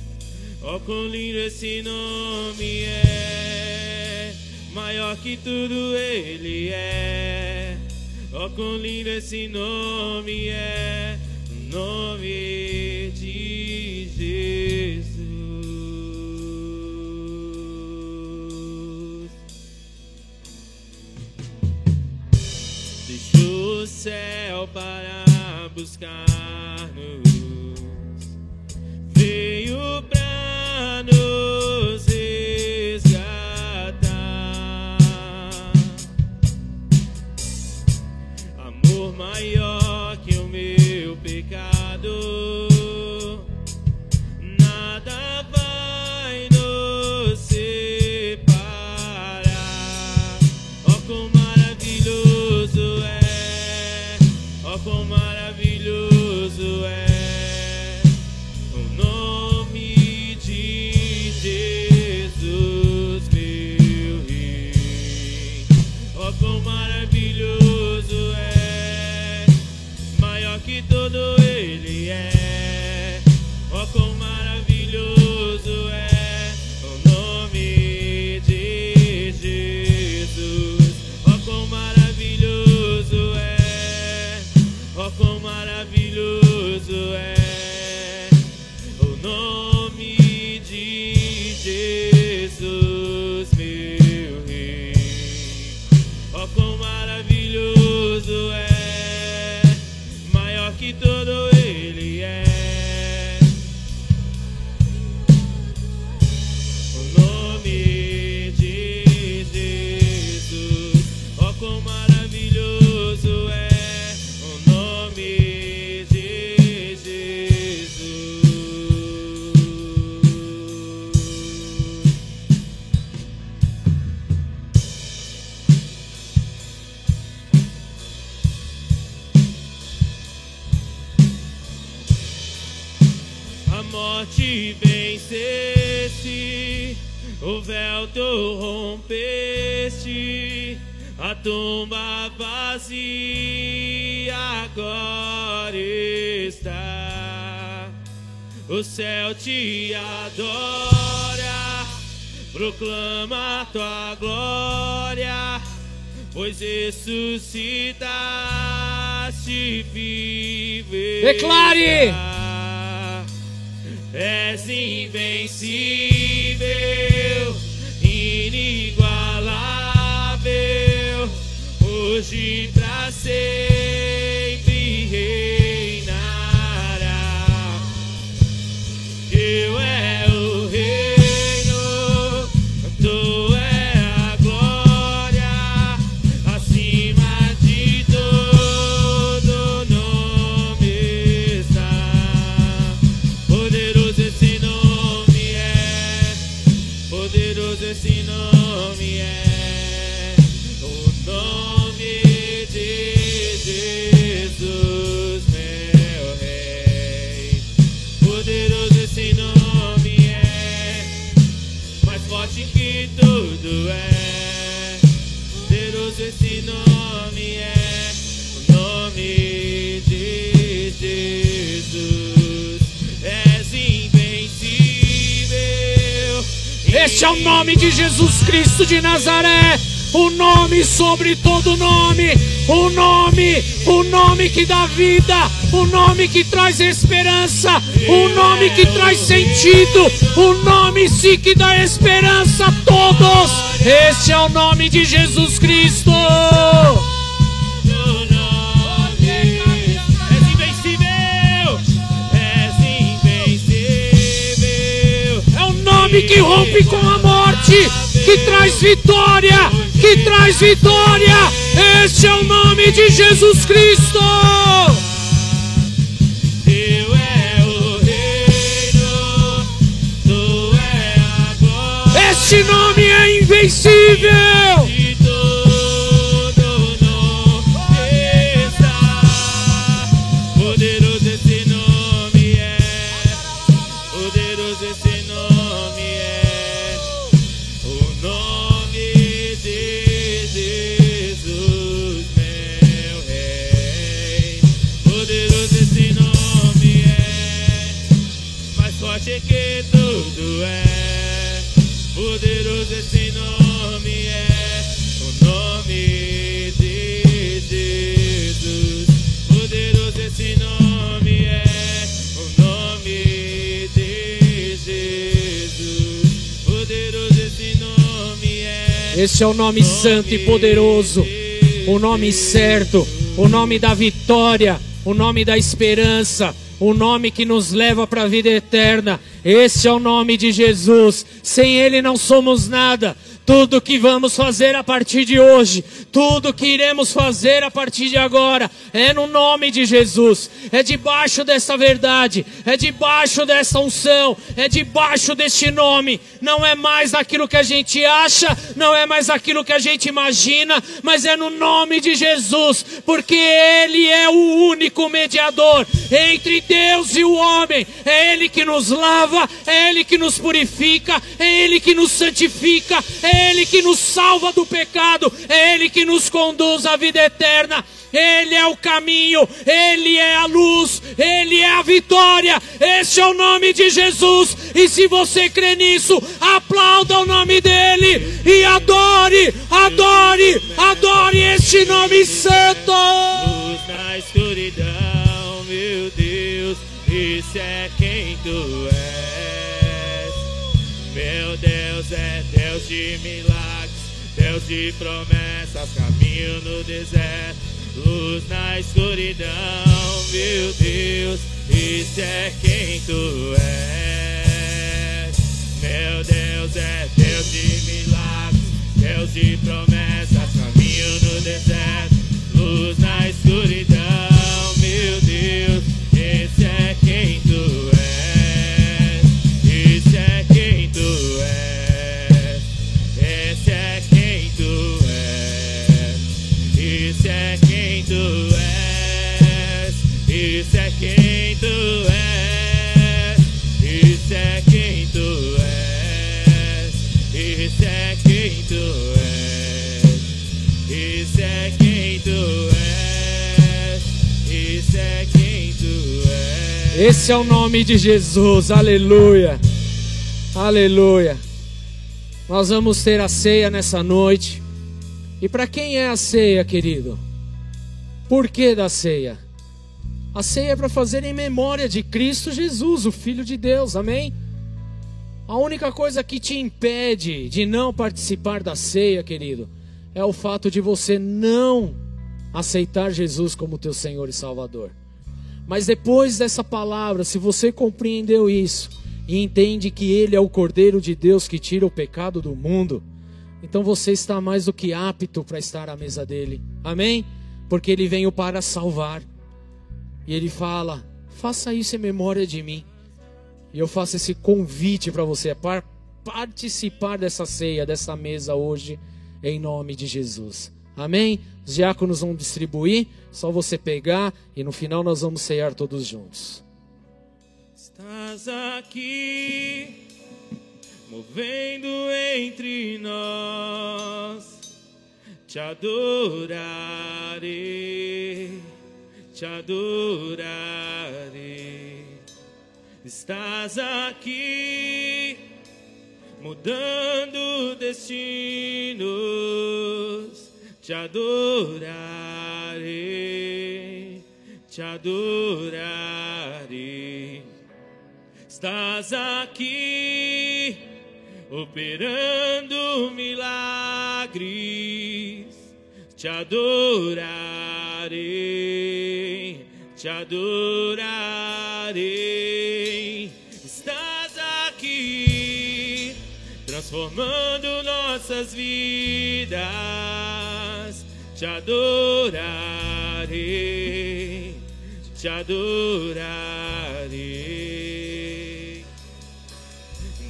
Ó, quão lindo esse nome é! Maior que tudo ele é. Ó, quão lindo esse nome é! O nome de Jesus. Deixou o céu para buscar-nos, ressuscitaste viver. Declare! É o nome de Jesus Cristo de Nazaré. O nome sobre todo nome. O nome, o nome que dá vida. O nome que traz esperança. O nome que traz sentido. O nome sim que dá esperança a todos. Este é o nome de Jesus Cristo. Que rompe com a morte, que traz vitória, que traz vitória. Este é o nome de Jesus Cristo. É é Este nome é invencível. Este é o nome santo e poderoso, o nome certo, o nome da vitória, o nome da esperança, o nome que nos leva para a vida eterna. Este é o nome de Jesus. Sem Ele não somos nada. Tudo que vamos fazer a partir de hoje, tudo que iremos fazer a partir de agora, é no nome de Jesus, é debaixo dessa verdade, é debaixo dessa unção, é debaixo deste nome. Não é mais aquilo que a gente acha, não é mais aquilo que a gente imagina, mas é no nome de Jesus, porque Ele é o único mediador entre Deus e o homem. É Ele que nos lava, é Ele que nos purifica, é Ele que nos santifica, é Ele que nos salva do pecado, é Ele que nos conduz à vida eterna. Ele é o caminho, Ele é a luz, Ele é a vitória. Este é o nome de Jesus. E se você crê nisso, aplauda o nome dele e adore, adore, adore este nome santo. luz na escuridão, meu Deus, isso é quem tu és. Meu Deus é Deus de milagres, Deus de promessas, caminho no deserto, luz na escuridão, meu Deus, isso é quem tu és. Meu Deus é Deus de milagres, Deus de promessas, caminho no deserto, luz na escuridão, Esse é o nome de Jesus, aleluia, aleluia. Nós vamos ter a ceia nessa noite. E para quem é a ceia, querido? Por que da ceia? A ceia é para fazer em memória de Cristo Jesus, o Filho de Deus, amém? A única coisa que te impede de não participar da ceia, querido, é o fato de você não aceitar Jesus como teu Senhor e Salvador. Mas depois dessa palavra, se você compreendeu isso e entende que Ele é o Cordeiro de Deus que tira o pecado do mundo, então você está mais do que apto para estar à mesa dele. Amém? Porque Ele veio para salvar. E Ele fala: faça isso em memória de mim. E eu faço esse convite para você para participar dessa ceia, dessa mesa hoje, em nome de Jesus. Amém? Os diáconos vão distribuir, só você pegar e no final nós vamos ceiar todos juntos. Estás aqui, movendo entre nós, te adorarei, te adorarei. Estás aqui, mudando destinos. Te adorarei, te adorarei. Estás aqui operando milagres. Te adorarei, te adorarei. Estás aqui transformando nossas vidas. Te adorarei, te adorarei.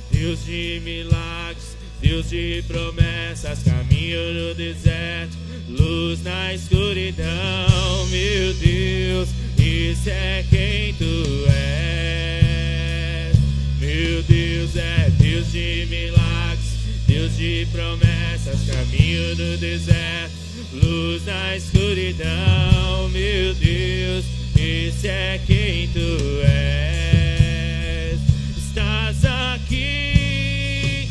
Deus de milagres, Deus de promessas, caminho no deserto, luz na escuridão, meu Deus, isso é quem tu és. Meu Deus é Deus de milagres, Deus de promessas, caminho no deserto, luz na escuridão, meu Deus, esse é quem tu és. Estás aqui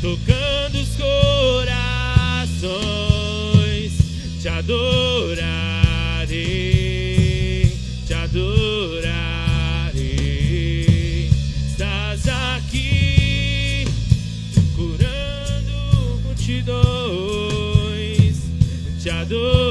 tocando os corações, te adorarei, te adorarei. adore.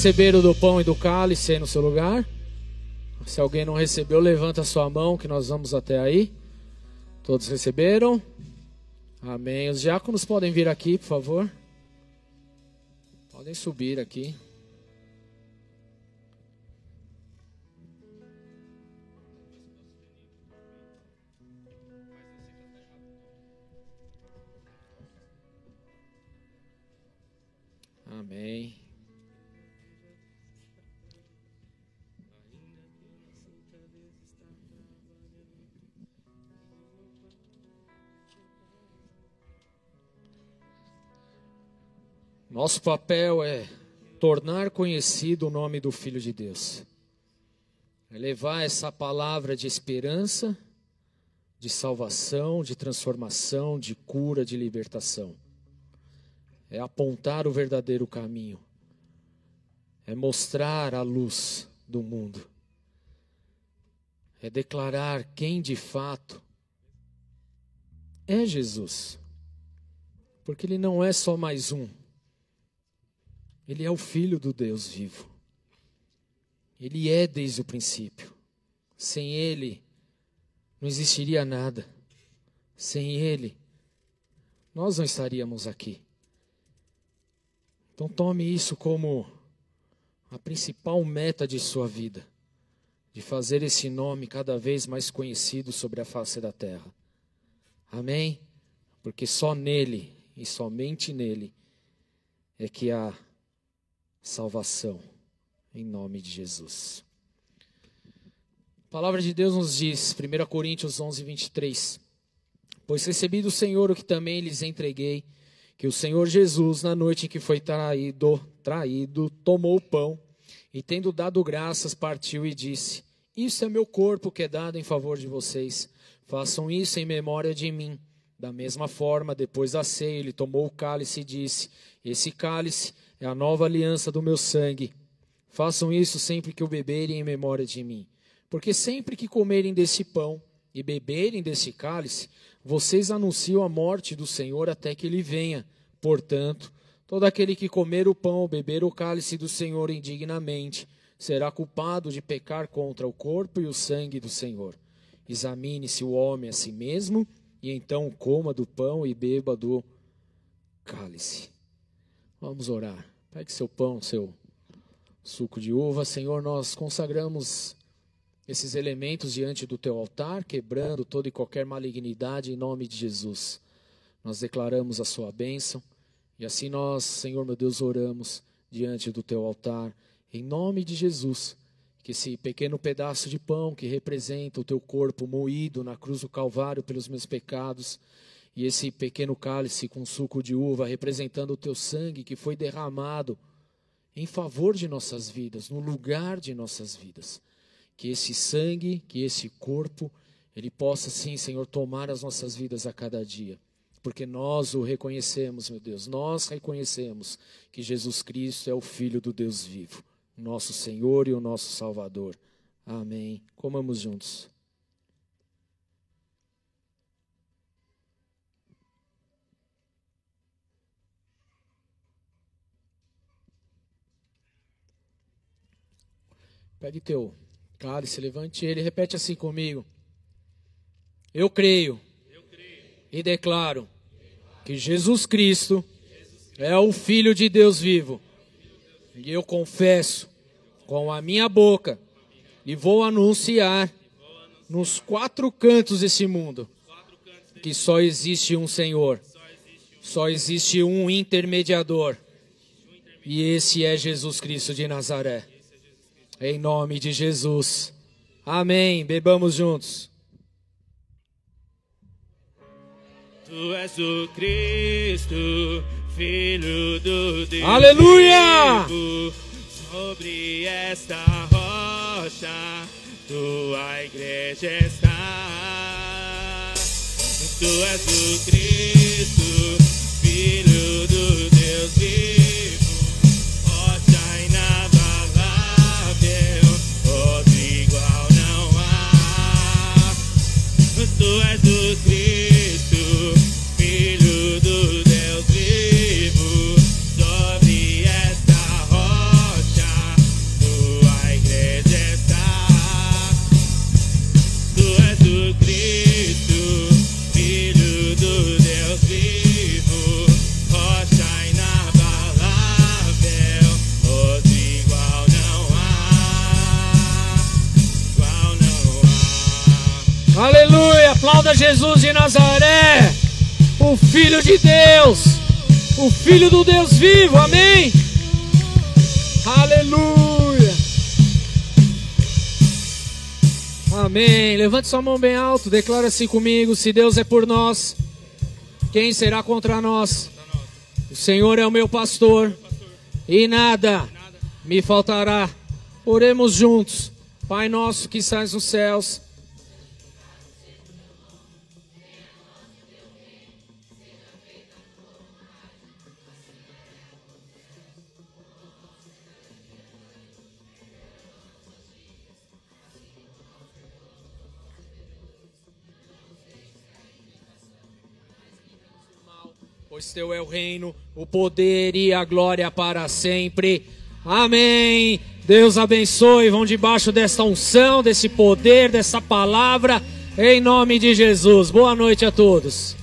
Receberam do pão e do cálice aí no seu lugar? Se alguém não recebeu, levanta sua mão que nós vamos até aí. Todos receberam? Amém. Os diáconos podem vir aqui, por favor. Podem subir aqui. Amém. Nosso papel é tornar conhecido o nome do Filho de Deus. É levar essa palavra de esperança, de salvação, de transformação, de cura, de libertação. É apontar o verdadeiro caminho. É mostrar a luz do mundo. É declarar quem de fato é Jesus. Porque ele não é só mais um. Ele é o Filho do Deus vivo. Ele é desde o princípio. Sem Ele, não existiria nada. Sem Ele, nós não estaríamos aqui. Então, tome isso como a principal meta de sua vida, de fazer esse nome cada vez mais conhecido sobre a face da terra. Amém? Porque só nele e somente nele é que há salvação, em nome de Jesus. A palavra de Deus nos diz, 1 Coríntios 11, 23. Pois recebi do Senhor o que também lhes entreguei, que o Senhor Jesus, na noite em que foi traído, traído, tomou o pão e, tendo dado graças, partiu e disse: Isso é meu corpo que é dado em favor de vocês. Façam isso em memória de mim. Da mesma forma, depois da ceia, ele tomou o cálice e disse: Esse cálice é a nova aliança do meu sangue. Façam isso sempre que o beberem em memória de mim. Porque sempre que comerem desse pão e beberem desse cálice, vocês anunciam a morte do Senhor até que ele venha. Portanto, todo aquele que comer o pão ou beber o cálice do Senhor indignamente será culpado de pecar contra o corpo e o sangue do Senhor. Examine-se o homem a si mesmo, e então coma do pão e beba do cálice. Vamos orar. Pegue seu pão, seu suco de uva. Senhor, nós consagramos esses elementos diante do teu altar, quebrando toda e qualquer malignidade em nome de Jesus. Nós declaramos a sua bênção e assim nós, Senhor meu Deus, oramos diante do teu altar, em nome de Jesus. Que esse pequeno pedaço de pão que representa o teu corpo moído na cruz do Calvário pelos meus pecados, e esse pequeno cálice com suco de uva representando o teu sangue que foi derramado em favor de nossas vidas, no lugar de nossas vidas que esse sangue, que esse corpo, ele possa sim, Senhor, tomar as nossas vidas a cada dia. Porque nós o reconhecemos, meu Deus, nós reconhecemos que Jesus Cristo é o Filho do Deus vivo, nosso Senhor e o nosso Salvador. Amém. Comamos juntos. Pegue teu cálice, levante ele, repete assim comigo. Eu creio, e declaro que Jesus Cristo é o Filho de Deus vivo. E eu confesso com a minha boca e vou anunciar nos quatro cantos desse mundo que só existe um Senhor, só existe um intermediador, e esse é Jesus Cristo de Nazaré. Em nome de Jesus. Amém. Bebamos juntos. Tu és o Cristo, Filho do Deus Aleluia! vivo. Sobre esta rocha, tua igreja está. Tu és o Cristo, Aplauda Jesus de Nazaré, o Filho de Deus, o Filho do Deus vivo. Amém. Aleluia. Amém. Levante sua mão bem alto, declara assim comigo: se Deus é por nós, quem será contra nós? O Senhor é o meu pastor e nada me faltará. Oremos juntos. Pai nosso que estás nos céus, pois teu é o reino, o poder e a glória para sempre. Amém. Deus abençoe. Vão debaixo desta unção, desse poder, dessa palavra, em nome de Jesus. Boa noite a todos.